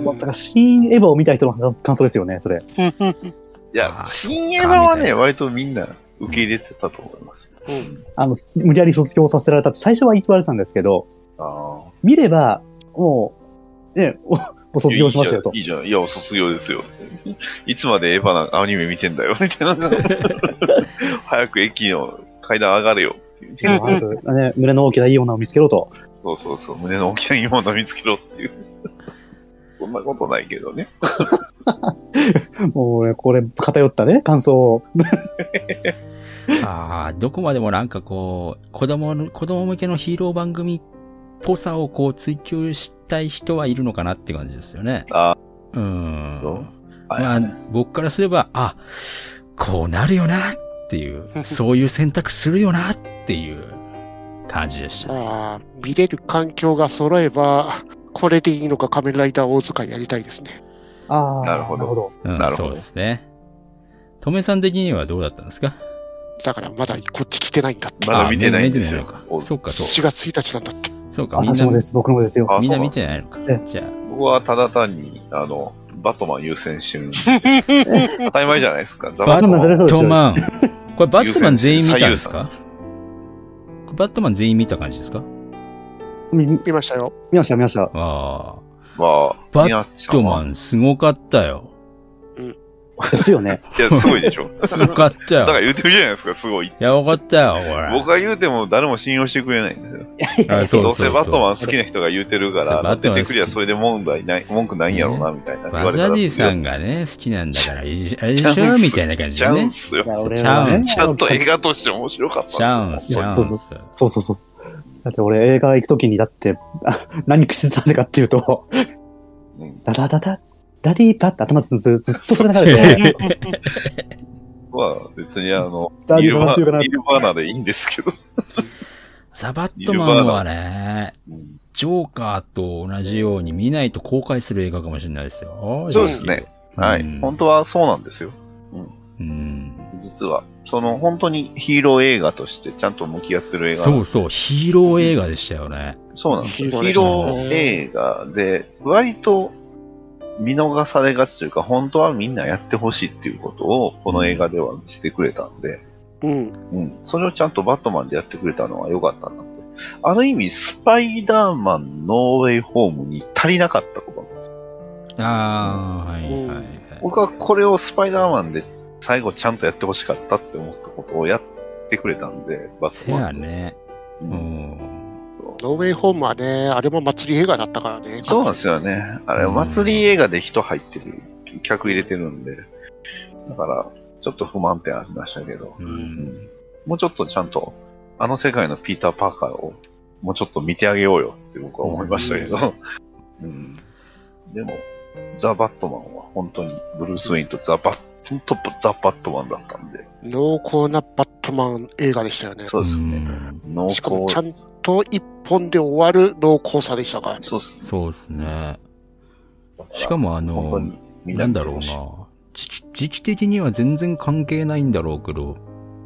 まさか、新エヴァを見た人の感想ですよね、それ。いや新エヴァはね、割とみんな受け入れてたと思います。あの、無理やり卒業させられたって、最初は言われてたんですけど、あ見れば、もう、ね、おお卒業しましたよとい。いじゃん。いや、卒業ですよ。いつまでエヴァなアニメ見てんだよ、みたいな。早く駅の階段上がれよ。早くね、胸の大きないい女を見つけろと。そうそうそう。胸の大きないいもの見つけろっていう。そんなことないけどね。もうね、これ、偏ったね、感想を。ああ、どこまでもなんかこう、子供の、子供向けのヒーロー番組っぽさをこう追求したい人はいるのかなって感じですよね。あうーん。まあ、僕からすれば、あ、こうなるよなっていう、そういう選択するよなっていう感じでしたね。まあ、見れる環境が揃えば、これでいいのか仮面ライダー大塚やりたいですね。ああ、なるほどなるほど。うん、なるほどそうですね。とめさん的にはどうだったんですか？だからまだこっち来てないんだって。まだ見てないんですよあ見てないのかそうか、そう4月1日なんだって。そうか、みんな私もで、す、僕もですよ。あみんな見てないのかえ。じゃあ、僕はただ単に、あの、バットマン優先してる。当たり前じゃないですか。ザバットマン。これバットマン全員見たんですか？バットマン全員見た感じですか？見見見ましたよ。ました、見ました。ああ。まあ、バットマンすごかったよ。ですよね。いや、すごいでしょ。すごかったよだか。ら言ってるじゃないですか、すごい。やばかったよ、これ。僕が言うても誰も信用してくれないんですよ。あそうどうそうそうせバットマン好きな人が言うてるから、バットマン出てくりゃそれで文句ない、文句ないんやろうな、みたいなバ。ザディさんがね、好きなんだから、いいあれでしょみたいな感じちゃうんでね。すよい。や、俺チャンはね、ちゃんと映画として面白かったチャンス、チんですよ。ャンス。そうそうそう。だって俺映画行くときに、だって、あ 何口ずさんでかっていうと、うんダダダダ、ダディーパって頭ずずずっとそれ流れて、まあ、別にあの、ダディニルバさんっていうかなニ、ルバーナでいいんですけど。ザ・バットマンはね、うんジョーカーと同じように見ないと公開する映画かもしれないですよ。そうですね。はい。うん本当はそうなんですよ。うん。実は。その、本当にヒーロー映画としてちゃんと向き合ってる映画なんそうそう、ヒーロー映画でしたよね。そうなんですよ。ヒーロー映画で、割と見逃されがちというか、本当はみんなやってほしいっていうことを、この映画では見せてくれたんで、うん。うん。それをちゃんとバットマンでやってくれたのは良かったなって。ある意味、スパイダーマンノーウェイホームに足りなかったことなんですよ。ああ、はいはいはい。僕はこれをスパイダーマンで最後ちゃんとやってほしかったって思ったことをやってくれたんで、バッせトマン。やね。ううんん。ノーウェイホームはね、あれも祭り映画だったからね。そうなんですよね。あれ、うん祭り映画で人入ってる、客入れてるんで、だから、ちょっと不満点ありましたけど、う。うんんもうちょっとちゃんと、あの世界のピーター・パーカーを、もうちょっと見てあげようよって僕は思いましたけど、うん。でも、ザ・バットマンは本当にブルース・ウェインとザ・バッ本当ザ・バットマンだったんで、濃厚なバットマン映画でしたよね。そうですね。ん濃しかもち厚ゃ。んと一本で終わる濃厚さでしたからね。そうですね。そうですね。しかもあの、なんだろうな。時期時期的には全然関係ないんだろうけど、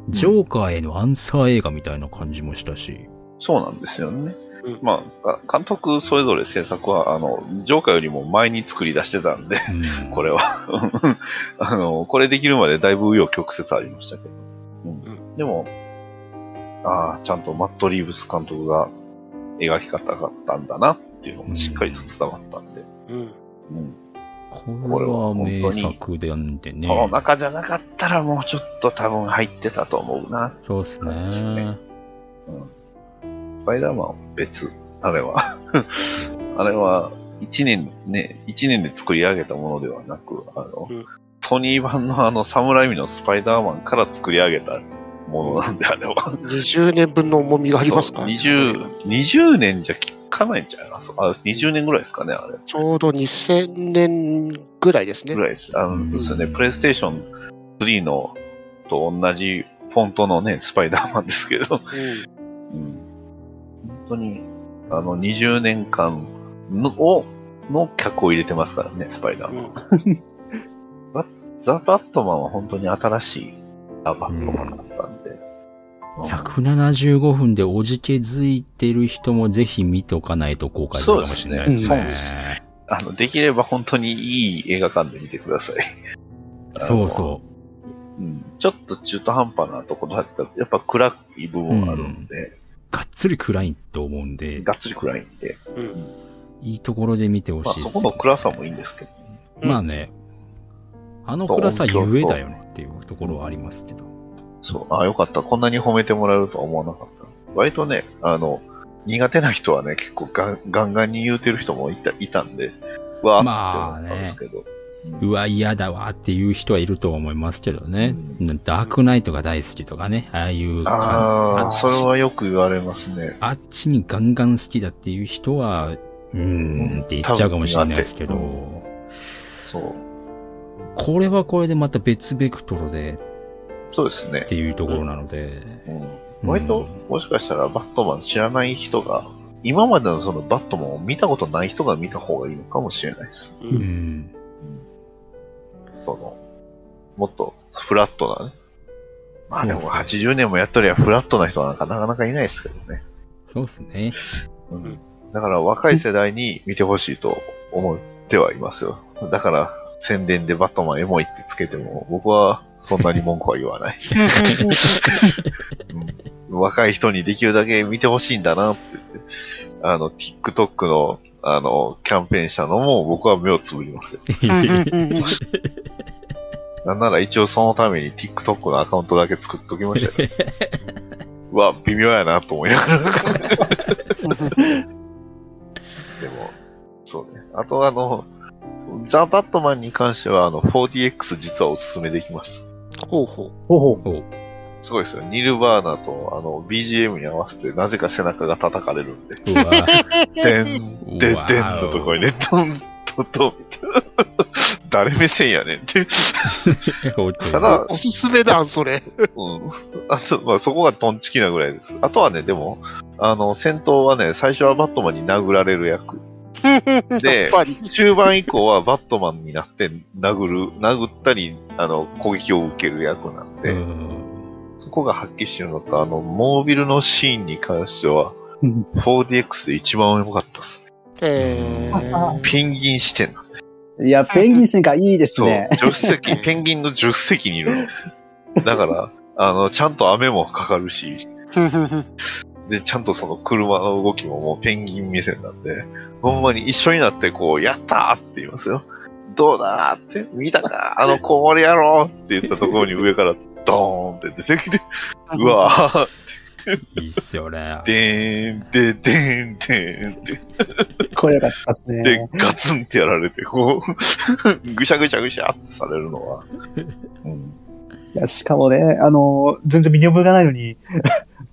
ジョーカーへのアンサー映画みたいな感じもしたし。そうなんですよね。うんまあ、監督それぞれ制作は、あの、ジョーカーよりも前に作り出してたんで、うんこれは。あの、これできるまでだいぶ紆余曲折ありましたけど。うん、でも、ああ、ちゃんとマット・リーブス監督が描き方があったんだなっていうのもしっかりと伝わったんで。うん。うん。これは名作でんでね。この中じゃなかったらもうちょっと多分入ってたと思うな。そうっすそうですねね。スパイダーマンは別。あれは。あれは、一年ね、一年で作り上げたものではなく、あの、うんソニー版のあの、サムライミのスパイダーマンから作り上げたものなんで、あれは。20年分の重みがありますか？ら、ね。そう20、20年じゃ効かないんちゃいます？あ、20年ぐらいですかね、あれ。ちょうど2000年ぐらいですねぐ。らいです。あの、うんですよね、プレイステーション3のと同じフォントのね、スパイダーマンですけど、うん。うん本当に、あの、20年間のをの客を入れてますからね、スパイダーマン。バザ・バットマンは本当に新しいザ・バットマンだったん175分でおじけづいてる人もぜひ見ておかないと後悔するかもしれないですね。そうですあの、できれば本当にいい映画館で見てください。そうそうん。ちょっと中途半端なところだったら、やっぱ暗い部分あるんで、う。がっつり暗いと思うんで、がっつり暗いんで。うん。いいところで見てほまあしいですよそこの暗さもいいんですけど。うんまあね、あの暗さゆえだよねっていうところはありますけど。そう、あよかった。こんなに褒めてもらえるとは思わなかった。割とね、あの、苦手な人はね、結構ガンガンガンに言うてる人もいたいたんで、うわーって思ったんですけど。うわ、嫌だわっていう人はいると思いますけどね。うダークナイトが大好きとかね、ああいう感ああ、それはよく言われますね。あっちにガンガン好きだっていう人は、うーんって言っちゃうかもしれないですけど、多分そう。これはこれでまた別ベクトルでそうですねっ。ていうところなので、うん、割と、もしかしたらバットマン知らない人が、今までのそのバットマンを見たことない人が見た方がいいのかもしれないです。ううんん。その、もっとフラットなね。まあでもそうそう80年もやっとりゃフラットな人なんかなかなかいないですけどね。そうですね。うん、だから若い世代に見てほしいと思ってはいますよ。だから宣伝でバットマンエモいってつけても僕はそんなに文句は言わない。うん、若い人にできるだけ見てほしいんだなって言って、あの、TikTok のあの、キャンペーンしたのも僕は目をつぶりますよ。なんなら一応そのために TikTok のアカウントだけ作っときましたよ。うわ、微妙やなと思いながら。でも、そうね。あとあの、ザ・バットマンに関しては、あの、4DX 実はおすすめできます。ほうほう。ほうほう。すごいですよ。ニルバーナと、あの、BGM に合わせて、なぜか背中が叩かれるんで。うわ でん、でん、でんのところにね、トン、トン、トン、みたいな。誰目線やねんって。ただ、おすすめだ、それ。うん。あと、まあ、そこがトンチキなぐらいです。あとはね、でも、あの、戦闘はね、最初はバットマンに殴られる役。で。中盤以降はバットマンになって殴る、殴ったり、あの、攻撃を受ける役なんで、うんそこがはっきりしてるのと、あの、モービルのシーンに関しては、うん 4DX で一番良かったです。えー、ペンギン視点なんですいや、ペンギン戦がいいですそう。ね。助手席、ペンギンの助手席にいるんですよ。だから、あの、ちゃんと雨もかかるし、で、ちゃんとその車の動きももうペンギン目線なんで、ほんまに一緒になってこう、やったーって言いますよ。どうだーって、見たかあのコウモリ野郎って言ったところに上からドーンって出てきて、うわー、いいっすよね。でーん、で、でーん、でーんって、これよかったですでね。、ガツンってやられて、こう、ぐしゃぐしゃぐしゃってされるのは、うん、いや、しかもね、あの、全然見覚えがないのに、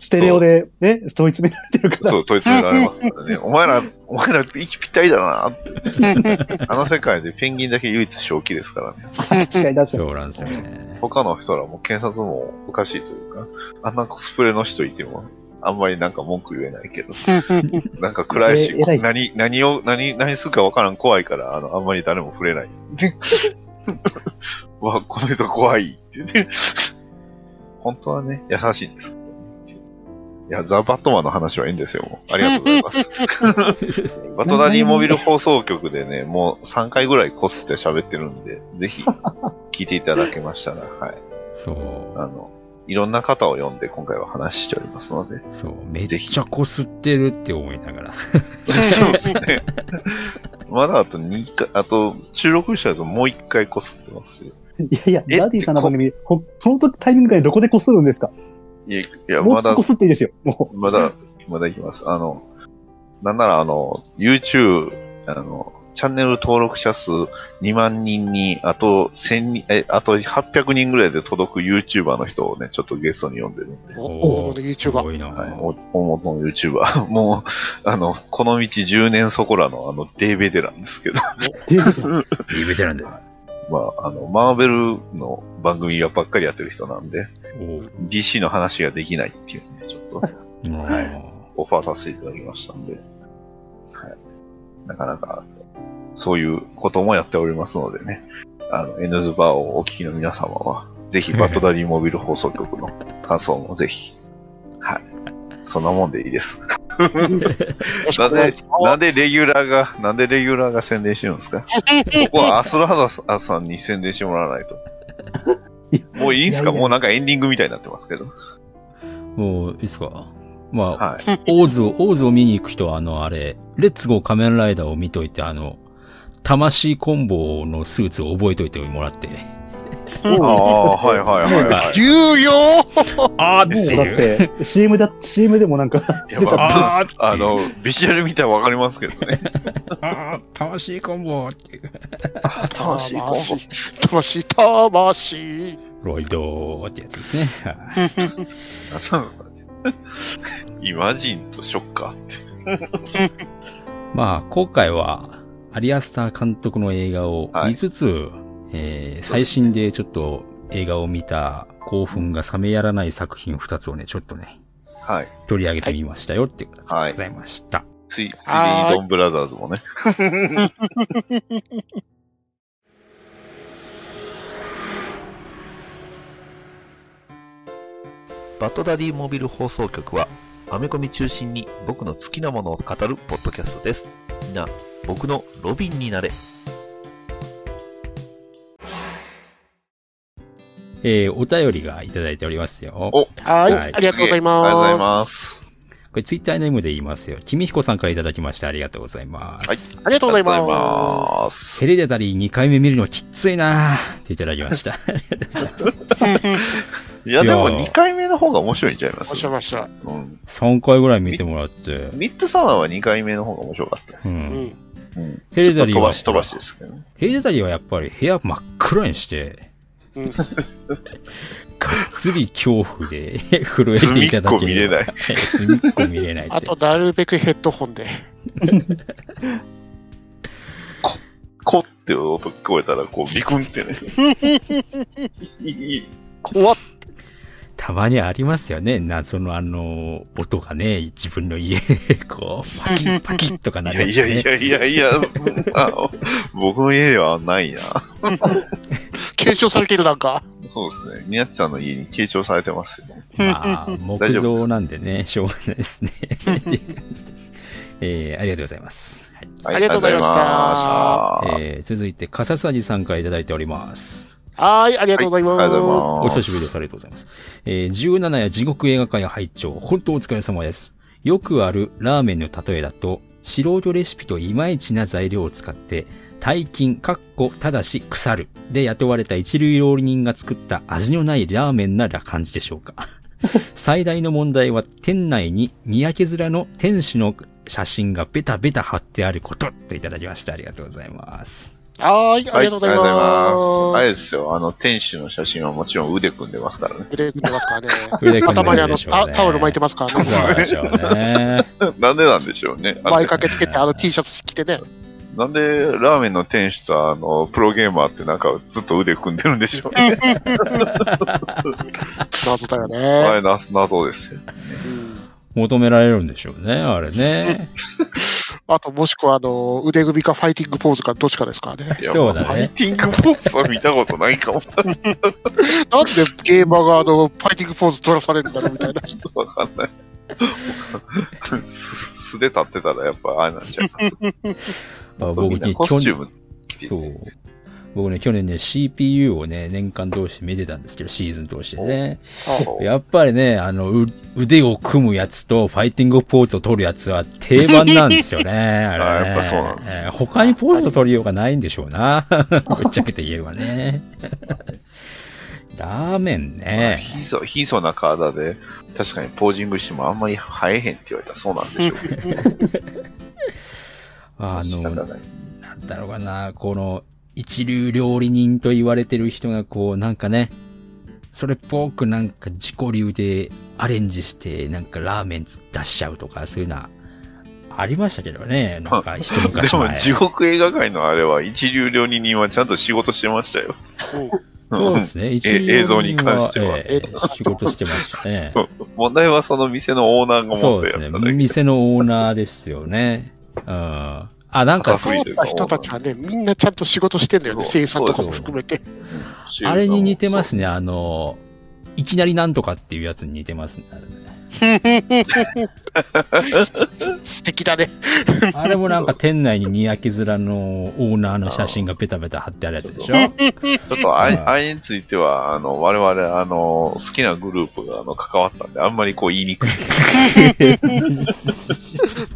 ステレオでね、問い詰められてるから。そう、問い詰められますからね。お前ら、お前ら息ぴったりだなって。あの世界でペンギンだけ唯一正気ですからね。確かに確かに。そうなんですよね。他の人らも検察もおかしいというか、あんなコスプレの人いても、あんまりなんか文句言えないけど、なんか暗いし、え偉い何、何を、何、何するかわからん怖いから、あの、あんまり誰も触れないです。わ、この人怖いって言って。本当はね、優しいんです。いや、ザ・バットマンの話はいいんですよ、もう。ありがとうございます。バトダディモビル放送局でね、もう3回ぐらいこすって喋ってるんで、ぜひ聞いていただけましたら、はい。そう。あの、いろんな方を呼んで今回は話しておりますので。そう。めっちゃこすってるって思いながら。そうですね。まだあと2回、あと収録したやつもう1回こすってますよ。いやいや、えダディさんの番組、ここのタイミングでどこでこするんですか？いや、まだうこ、すっていいですよ。もまだ、まだいきます。あの、なんならあの、YouTube、あの、チャンネル登録者数2万人に、あと1000人、え、あと800人ぐらいで届く YouTuber の人をね、ちょっとゲストに呼んでるんで。お大物す YouTuber。ごいな。はい、お大元の YouTuber。もう、あの、この道10年そこらのあの、デーベテランですけど。う、デビッドいいベテランだよ。まあ、あの、マーベルの番組ばっかりやってる人なんで、DC の話ができないっていうね、ちょっとうんオファーさせていただきましたんで、はい。なかなか、そういうこともやっておりますのでね、あの、N ズバーをお聞きの皆様は、ぜひバットダディモビル放送局の感想もぜひ、はい。そんなもんでいいです。なんで、なんでレギュラーが、なんでレギュラーが宣伝してるんですか？ここはアスラハザさんに宣伝してもらわないと。もういいんすか？いやいやもうなんかエンディングみたいになってますけど。もう、いいっすか？まあ、はい。オーズを、オーズを見に行く人は、あの、あれ、レッツゴー仮面ライダーを見といて、あの、魂コンボのスーツを覚えといてもらって。ああ、はいはいはいはい。重要あーってもうだっ。て、CM だ、CM でもなんか出ちゃってるああの、ビジュアル見たらわかりますけどね。あー魂コンボっていう。魂コンボ。魂、魂。ロイドってやつですね。はい何なんですかね。イマジンとショッカーって。まあ、今回は、アリアスター監督の映画を見つつ、えー最新でちょっと映画を見た興奮が冷めやらない作品2つをね、ちょっとね、はい。取り上げてみましたよっていう形でございました。つい、ついでにドンブラザーズもね。バッドダディモビル放送局は、アメコミ中心に僕の好きなものを語るポッドキャストです。みんな、僕のロビンになれ。えーお便りがいただいておりますよ。おはい、はいありがとうございありがとうございま。ますす。これツイッターネームで言いますよ。君彦さんからいただきましてありがとうございます。ありがとうございありがとうございまます。ヘレデタリー2回目見るのきっついなーっていただきました。ありがとうございます。いや、でもいや2回目の方が面白いんちゃいます？すおっしゃいました。うん。3回ぐらい見てもらって。ミッドサマーは2回目の方が面白かったです。うん。うん。うん。ヘレダリーは飛ばし飛ばしですけどね。ヘレデタリーはやっぱり部屋真っ暗にして、うんがっつり恐怖で 震えていただけ隅っこ見れない。い。隅っこ見れないあと、なるべくヘッドホンで。コって音聞こえたら、こう、ビクンってね。怖っ。たまにありますよね。謎のあの、音がね、自分の家、こう、パキッパキッとかないるややつね。いやいやいやいや、僕の家ではないな。継承されてるなんか。そうですね。ニヤッチさんの家に傾聴されてますよ。まあ、木造なんでね、しょうがないですね。っていう感じです。えー、ありがとうございます。はいはありがとうございましたありがとうございまえー、続いて、笠ささんからいただいております。はい、ありがとうございます。ありがとうございます。お久しぶりです。ありがとうございます。えー、17や地獄映画会拝聴本当お疲れ様です。よくあるラーメンの例えだと、素人レシピといまいちな材料を使って、大金、かっこ、ただし腐るで雇われた一流料理人が作った味のないラーメンなら感じでしょうか。最大の問題は店内ににやけ面の店主の写真がベタベタ貼ってあることといただきました。ありがとうございます。はい、あはい、りがとうございます。ありがとうございます。あれですよ、あの、店主の写真はもちろん腕組んでますからね。腕組んでますからね。腕組んでる頭にあのタタオル巻いてますからね。そうでしょうね。なんでなんでしょうね。前掛けつけてあの T シャツ着てね。なんでラーメンの店主とあの、プロゲーマーってなんかずっと腕組んでるんでしょうね。謎だよあね。れ、な謎ですよ。うん求められるんでしょうね、あれね。あと、もしくは、あの、腕組みかファイティングポーズかどっちかですからね。いやそうだねファイティングポーズは見たことないかも。なんでゲーマーがあの、ファイティングポーズ取らされるんだろうみたいな。わかんない。す素で立ってたらやっぱあれなんちゃいます。あ僕ね、コスチューム着てそう。僕ね、去年ね、CPU をね、年間通して見てたんですけど、シーズン通してね。やっぱりね、あの、う腕を組むやつと、ファイティングポーズを取るやつは定番なんですよね。あれね。あやっぱそうなん他にポーズを取りようがないんでしょうな。ぶっちゃけて言えばね。ラーメンね。ひそ、ひそな体で、確かにポージングしてもあんまり映えへんって言われたらそうなんでしょうけど。あの、なんだろうかな、この、一流料理人と言われてる人がこう、なんかね、それっぽくなんか自己流でアレンジして、なんかラーメン出しちゃうとか、そういうのは、ありましたけどね、なんか 一昔でも前。地獄映画界のあれは一流料理人はちゃんと仕事してましたよ。そうですね、一流料理人映像に関してはええ仕事してました ね。問題はその店のオーナーがそうですね、持ってやったね。店のオーナーですよね。うん。あ、なんか、赤そうった人たちはね、みんなちゃんと仕事してんだよね。そう生産とかも含めて。あれに似てますね、あの、いきなりなんとかっていうやつに似てますね。素敵だね。あれもなんか店内ににやき面のオーナーの写真がベタベタ貼ってあるやつでしょ？ちょっとああれについては、あの、我々、あの、好きなグループがあの関わったんで、あんまりこう言いにくい。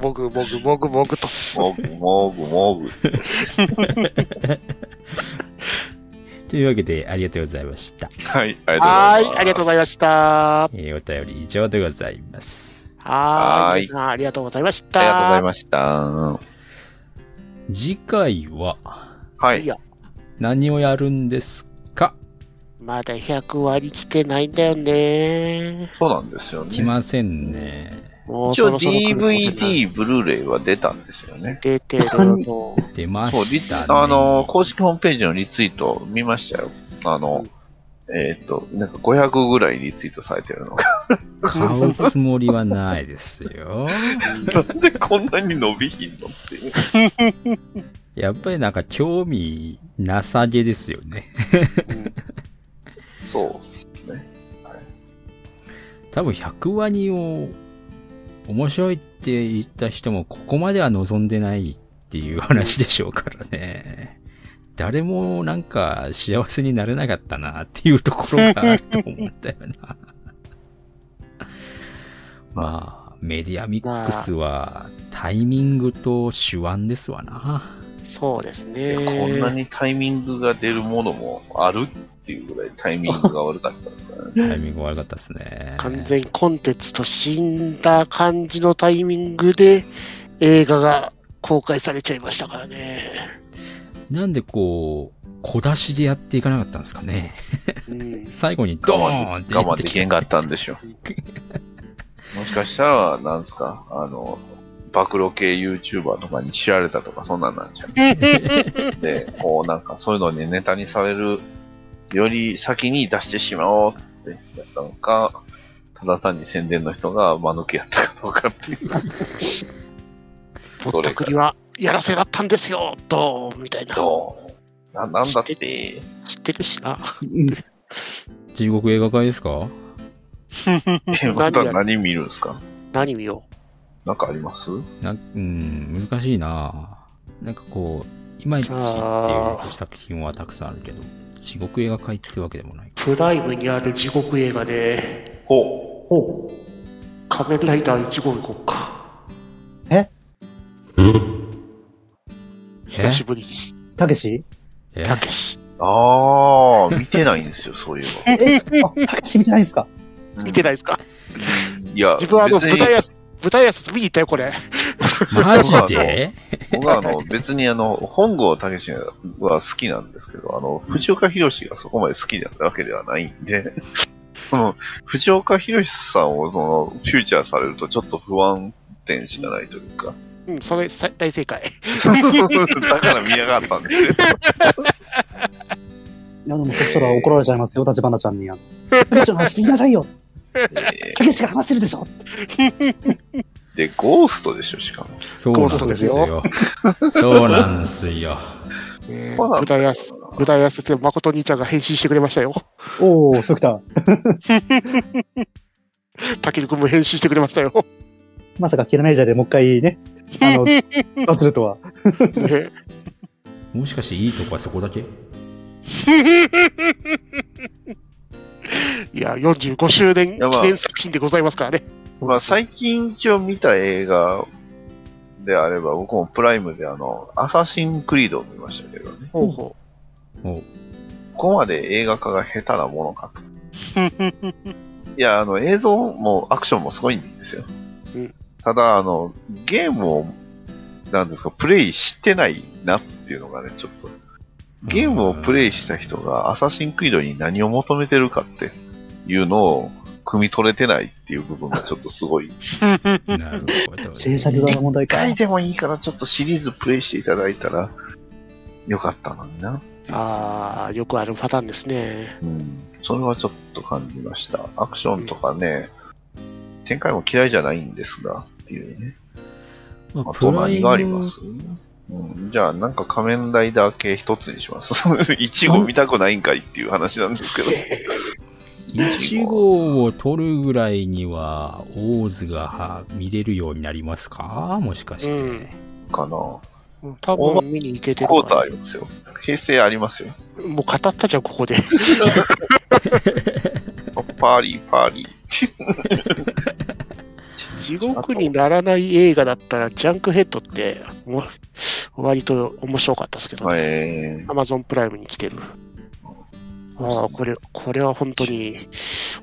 もぐもぐもぐもぐと。もぐもぐもぐ。というわけで、ありがとうございました。はい、ありはい、がとうございます。ありがとうございました。えーお便り以上でございます。はーい。ありがとうございました。ありがとうございました。次回ははい何をやるんですか？まだ100割来てないんだよね。そうなんですよね。来ませんね。一応 DVD、ブルーレイは出たんですよね。出てるの。出ましたね。あの、公式ホームページのリツイート見ましたよ。あの、えっ、と、なんか500ぐらいリツイートされてるのが。買うつもりはないですよ。なんでこんなに伸びひんのっていう。やっぱりなんか興味なさげですよね。そうっすね。多分100ワニを面白いって言った人もここまでは望んでないっていう話でしょうからね。誰もなんか幸せになれなかったなっていうところがあると思ったよな。まあ、メディアミックスはタイミングと手腕ですわな。そうですね。こんなにタイミングが出るものもあるっていうぐらいタイミングが悪かったですね。タイミング悪かったですね。完全コンテンツと死んだ感じのタイミングで映画が公開されちゃいましたからね。なんでこう、小出しでやっていかなかったんですかね。うん、最後にド我ーンって慢で我慢言ってきてできへんかったんでしょ。もしかしたら、なんですか、あの、暴露系 YouTuber とかに知られたとか、そんなんなんちゃう。で、こうなんかそういうのにネタにされるより先に出してしまおうってやったのか、ただ単に宣伝の人が間抜けやったかどうかっていう。ぼったくりはやらせだったんですよ、どう？みたいな。どう？ななんだって、知ってるしな。地獄映画会ですか？えまた何見るんですか？何見よなんかあります？なうん、難しいななんかこう、いまいちっていう作品はたくさんあるけど、地獄映画会ってわけでもない。う。プライムにある地獄映画で、ほほ仮面ライダー1号行こうか。え？久しぶりに、う。たけし？え？たけし。う。あー、見てないんですよ、そういえば。あ、たけし見てないんですか？見てないですか？いや、自分はあの、別に舞台挨拶、見に行ったよ、これ。マジで？僕はあの、別にあの、本郷武史は好きなんですけど、あの、藤岡弘がそこまで好きなわけではないんで、その、藤岡弘さんをその、フューチャーされるとちょっと不安点しかないというか、うん、それ、さ大正解。だから見やがったんですよ。いや、でもそしたら怒られちゃいますよ、立花ちゃんに。あのたけしの話聞きなさいよえたけしが話してるでしょー で、ゴーストでしょ、しかも。そうなんですよ。そうなんですよ。ねそうなんだ舞台挨拶、舞台挨拶で誠兄ちゃんが返信してくれましたよ。おお、そうきた。たけるくんも返信してくれましたよ。まさかキラメージャーでもう一回ね、あの、バズるとは。ねもしかしていいとこはそこだけ？いや、45周年記念作品でございますからね。まあ、最近一応見た映画であれば、僕もプライムであの、アサシンクリードを見ましたけどね。ほうほおここまで映画化が下手なものかと。いや、あの、映像もアクションもすごいんですよ。うんただ、あの、ゲームを、なんですか、プレイしてないなっていうのがね、ちょっと。ゲームをプレイした人がアサシンクリードに何を求めてるかっていうのを、汲み取れてないっていう部分がちょっとすごい。なるほど、ね。制作側の問題か。一回でもいいからちょっとシリーズプレイしていただいたらよかったのにな。ああ、よくあるパターンですね。うん。それはちょっと感じました。アクションとかね、展開も嫌いじゃないんですが、っていうね。まああと何がありムますうん、じゃあ、なんか仮面ライダー系一つにします。一号見たくないんかいっていう話なんですけど。1号を取るぐらいには、オーズがは見れるようになりますか？もしかして。うんかな。うん多分見に行けてるコーありますよ。平成ありますよ。ら。もう語ったじゃん、ここで。パーリー、パーリー。地獄にならない映画だったら、ジャンクヘッドって、もう割と面白かったですけどね。えアマゾンプライムに来てる。ああ、これ、これは本当に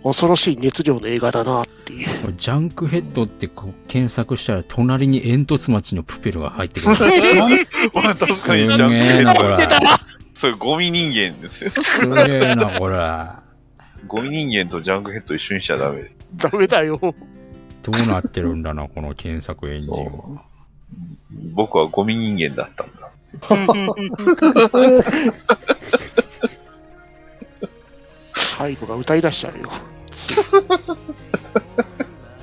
恐ろしい熱量の映画だなっていう。ジャンクヘッドってこう検索したら、隣に煙突町のプペルが入ってくる。ー、確すかにげジャンクヘえな、ッドこれ。それゴミ人間ですよ。すげえな、これ。ゴミ人間とジャンクヘッド一緒にしちゃダメ。ダメだよ。どうなってるんだな、この検索エンジンは。僕はゴミ人間だったんだ。最後が歌い出しちゃうよ。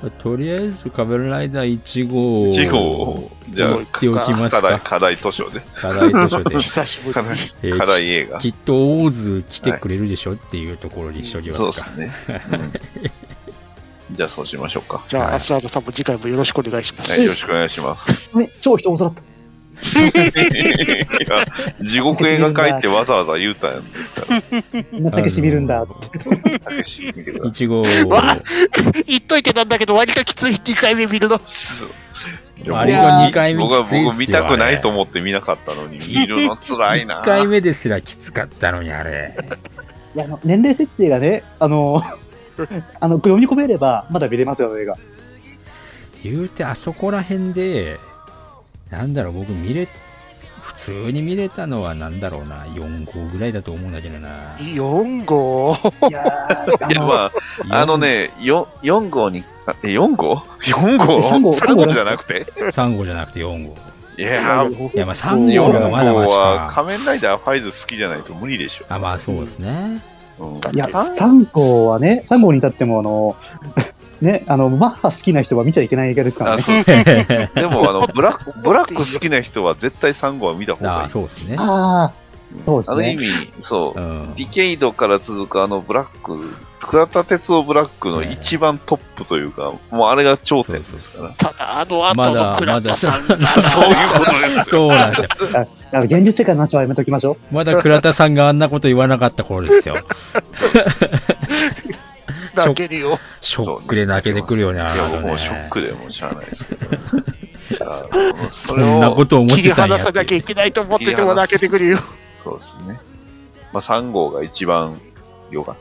とりあえず、仮面ライダー1号を1号じゃあ言っておきます課題、か。課題図書で。課題図書で。久しぶ課題りに。えー課題映画。きっとオーズ来てくれるでしょっていうところにしときまそうすか。ですね。うんじゃあそうしましょうか。じゃあ、はいアスラードさんも次回もよろしくお願いします。はい、よろしくお願いします。ね、超人元だった。いや、地獄映画界ってわざわざ言うたんですから。こんな竹しみるんだって。たけし見てくださ1号を、わ言っといてなんだけど、割ときつい2回目見るの。い。割と2回目僕はきついっすよ。僕見たくないと思思って見なかったのに、見るの辛いな。1回目ですらきつかったのに、あれ。いや、あの、年齢設定がね、あの、あの、読み込めれば、まだ見れますよ、映画。言うて、あそこら辺で、なんだろう、僕見れ、普通に見れたのはなんだろうな、4号ぐらいだと思うんだけどな。4号？いやいや、の、まあ、あのね、4, 4号に、あえ、4号 ?4 号？え三号 ?3 号じゃなくて？3号じゃなくて4号。いやー、いや、まあ3号がまだ4まし号はか。仮面ライダーファイズ好きじゃないと無理でしょ。あ、まあそうですね。うんいや、三3号はね、3号に至っても、あの、ね、あの、マッハ好きな人は見ちゃいけない映画ですからあね。そう でもあのブラック、ブラック好きな人は絶対3号は見た方がいあい。そうですね。ああ、そうですね。あの意味、そうう、ん。ディケイドから続くあのブラック、倉田哲夫ブラックの一番トップというか、もうあれが頂点ですから。ただ、あの後のまだ、まだ、倉田さんそうがそういうことです。そうなんですよ。あの現実世界の話はやめときましょう。まだ倉田さんがあんなこと言わなかった頃ですよ。泣けるよ。ショックで泣けてくるよね、あねもうショックでもうしゃあないですけど。そんなこと思っ切りてたんや離さなきゃいけないと思ってても泣けてくるよ。そうですね。まあ、3号が一番良かっ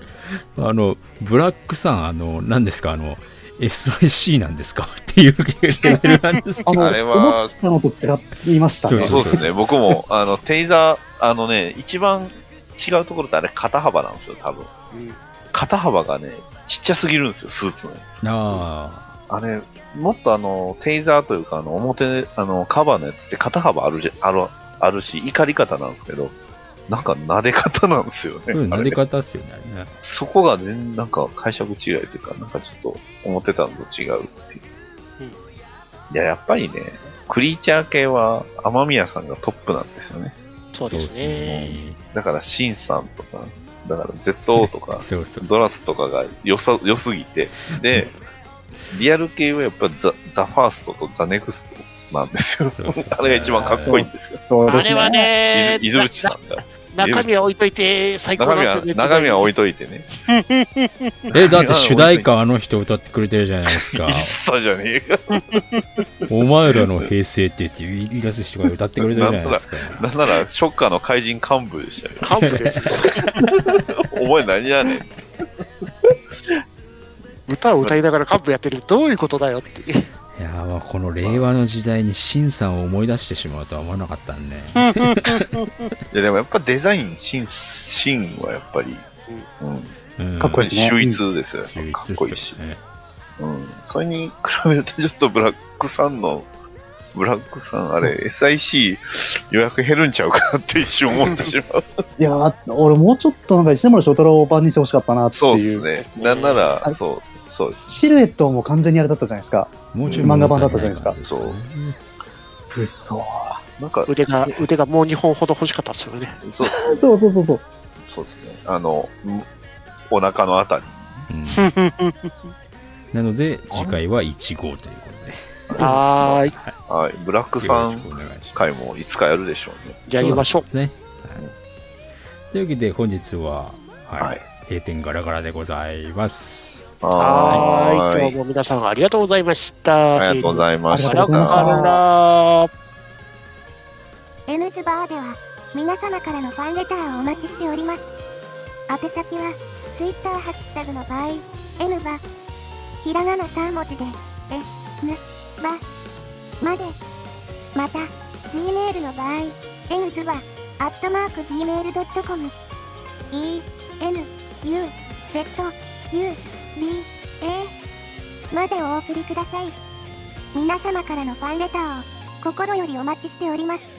あの、ブラックさん、あの、何ですか、あの、SIC なんですか？っていうレベルなんですけど。あれは思ったのと違いましたね。た。そうですね。僕も、あの、テイザー、あのね、一番違うところってあれ肩幅なんですよ、多分。肩幅がね、ちっちゃすぎるんですよ、スーツのやつ。ああれ、もっとあの、テイザーというか、あの、表、あの、カバーのやつって肩幅あるじゃ、ある、あるし、怒り方なんですけど、なんか撫で方なんですよね。あ、うん、撫で方っすよねそこが全なんか解釈違いというか、なんかちょっと思ってたのと違うっていう。うんいや、やっぱりね、クリーチャー系は雨宮さんがトップなんですよね。そうですね。だから、シンさんとか、だから ZO とか、そうそうそう。ドラスとかが良さ、良すぎて、で、リアル系はやっぱザ・ザ・ファーストとザ・ネクストなんですよ。そうそう あれが一番かっこいいんですよ。そうですあれはね。さんが。な中身は置いといて最高中身はなんですよね。、中身は置いといてね。え、だって主題歌あの人歌ってくれてるじゃないですかじゃねえか。お前らの平成ってって言い出す人が歌ってくれてるじゃないですか。なんなら、ショッカーの怪人幹部でしたよ。幹部ですよ。お前何やねん。歌を歌いながら幹部やってるどういうことだよって。いやこの令和の時代にシンさんを思い出してしまうとは思わなかったんで。いや、でもやっぱデザイン、シン、シンはやっぱり、うん。うんかっこいいね秀逸ですよ。秀かっ逸こいいしね。うん。それに比べるとちょっとブラックさんの、ブラックさん、あれ、SIC 予約減るんちゃうかなって一瞬思ってしまう。いやー俺もうちょっとなんか石森章太郎版にしてほしかったなってそうでいう。すね。なんならあ、そう、そうです。シルエットも完全にあれだったじゃないですか。もうちょい漫画版だったじゃないですか物足りない感じですねうっそなんか、腕が、腕がもう2本ほど欲しかったですよね。そう、そうそうそうそう。そうですね。あの、んお腹のあたりにね。なので、次回は1号ということで。はーい。はい。ブラックよさんろしくお願いします。回もいつかやるでしょうね。やりましょう。そうね。はいというわけで、本日は、はいはい閉店ガラガラでございます。はーい。今。日も皆さんありがとうございました。ありがとうございましありがとうございましたた。ガラガラ N ズバーでは皆様からのファンレターをお待ちしております宛先は Twitter ハッシュタグの場合 N バひらがな3文字で N バまでまた Gmail の場合 N ズバアットマーク Gmail.com E N U Z U B A までお送りください。皆様からのファンレターを心よりお待ちしております。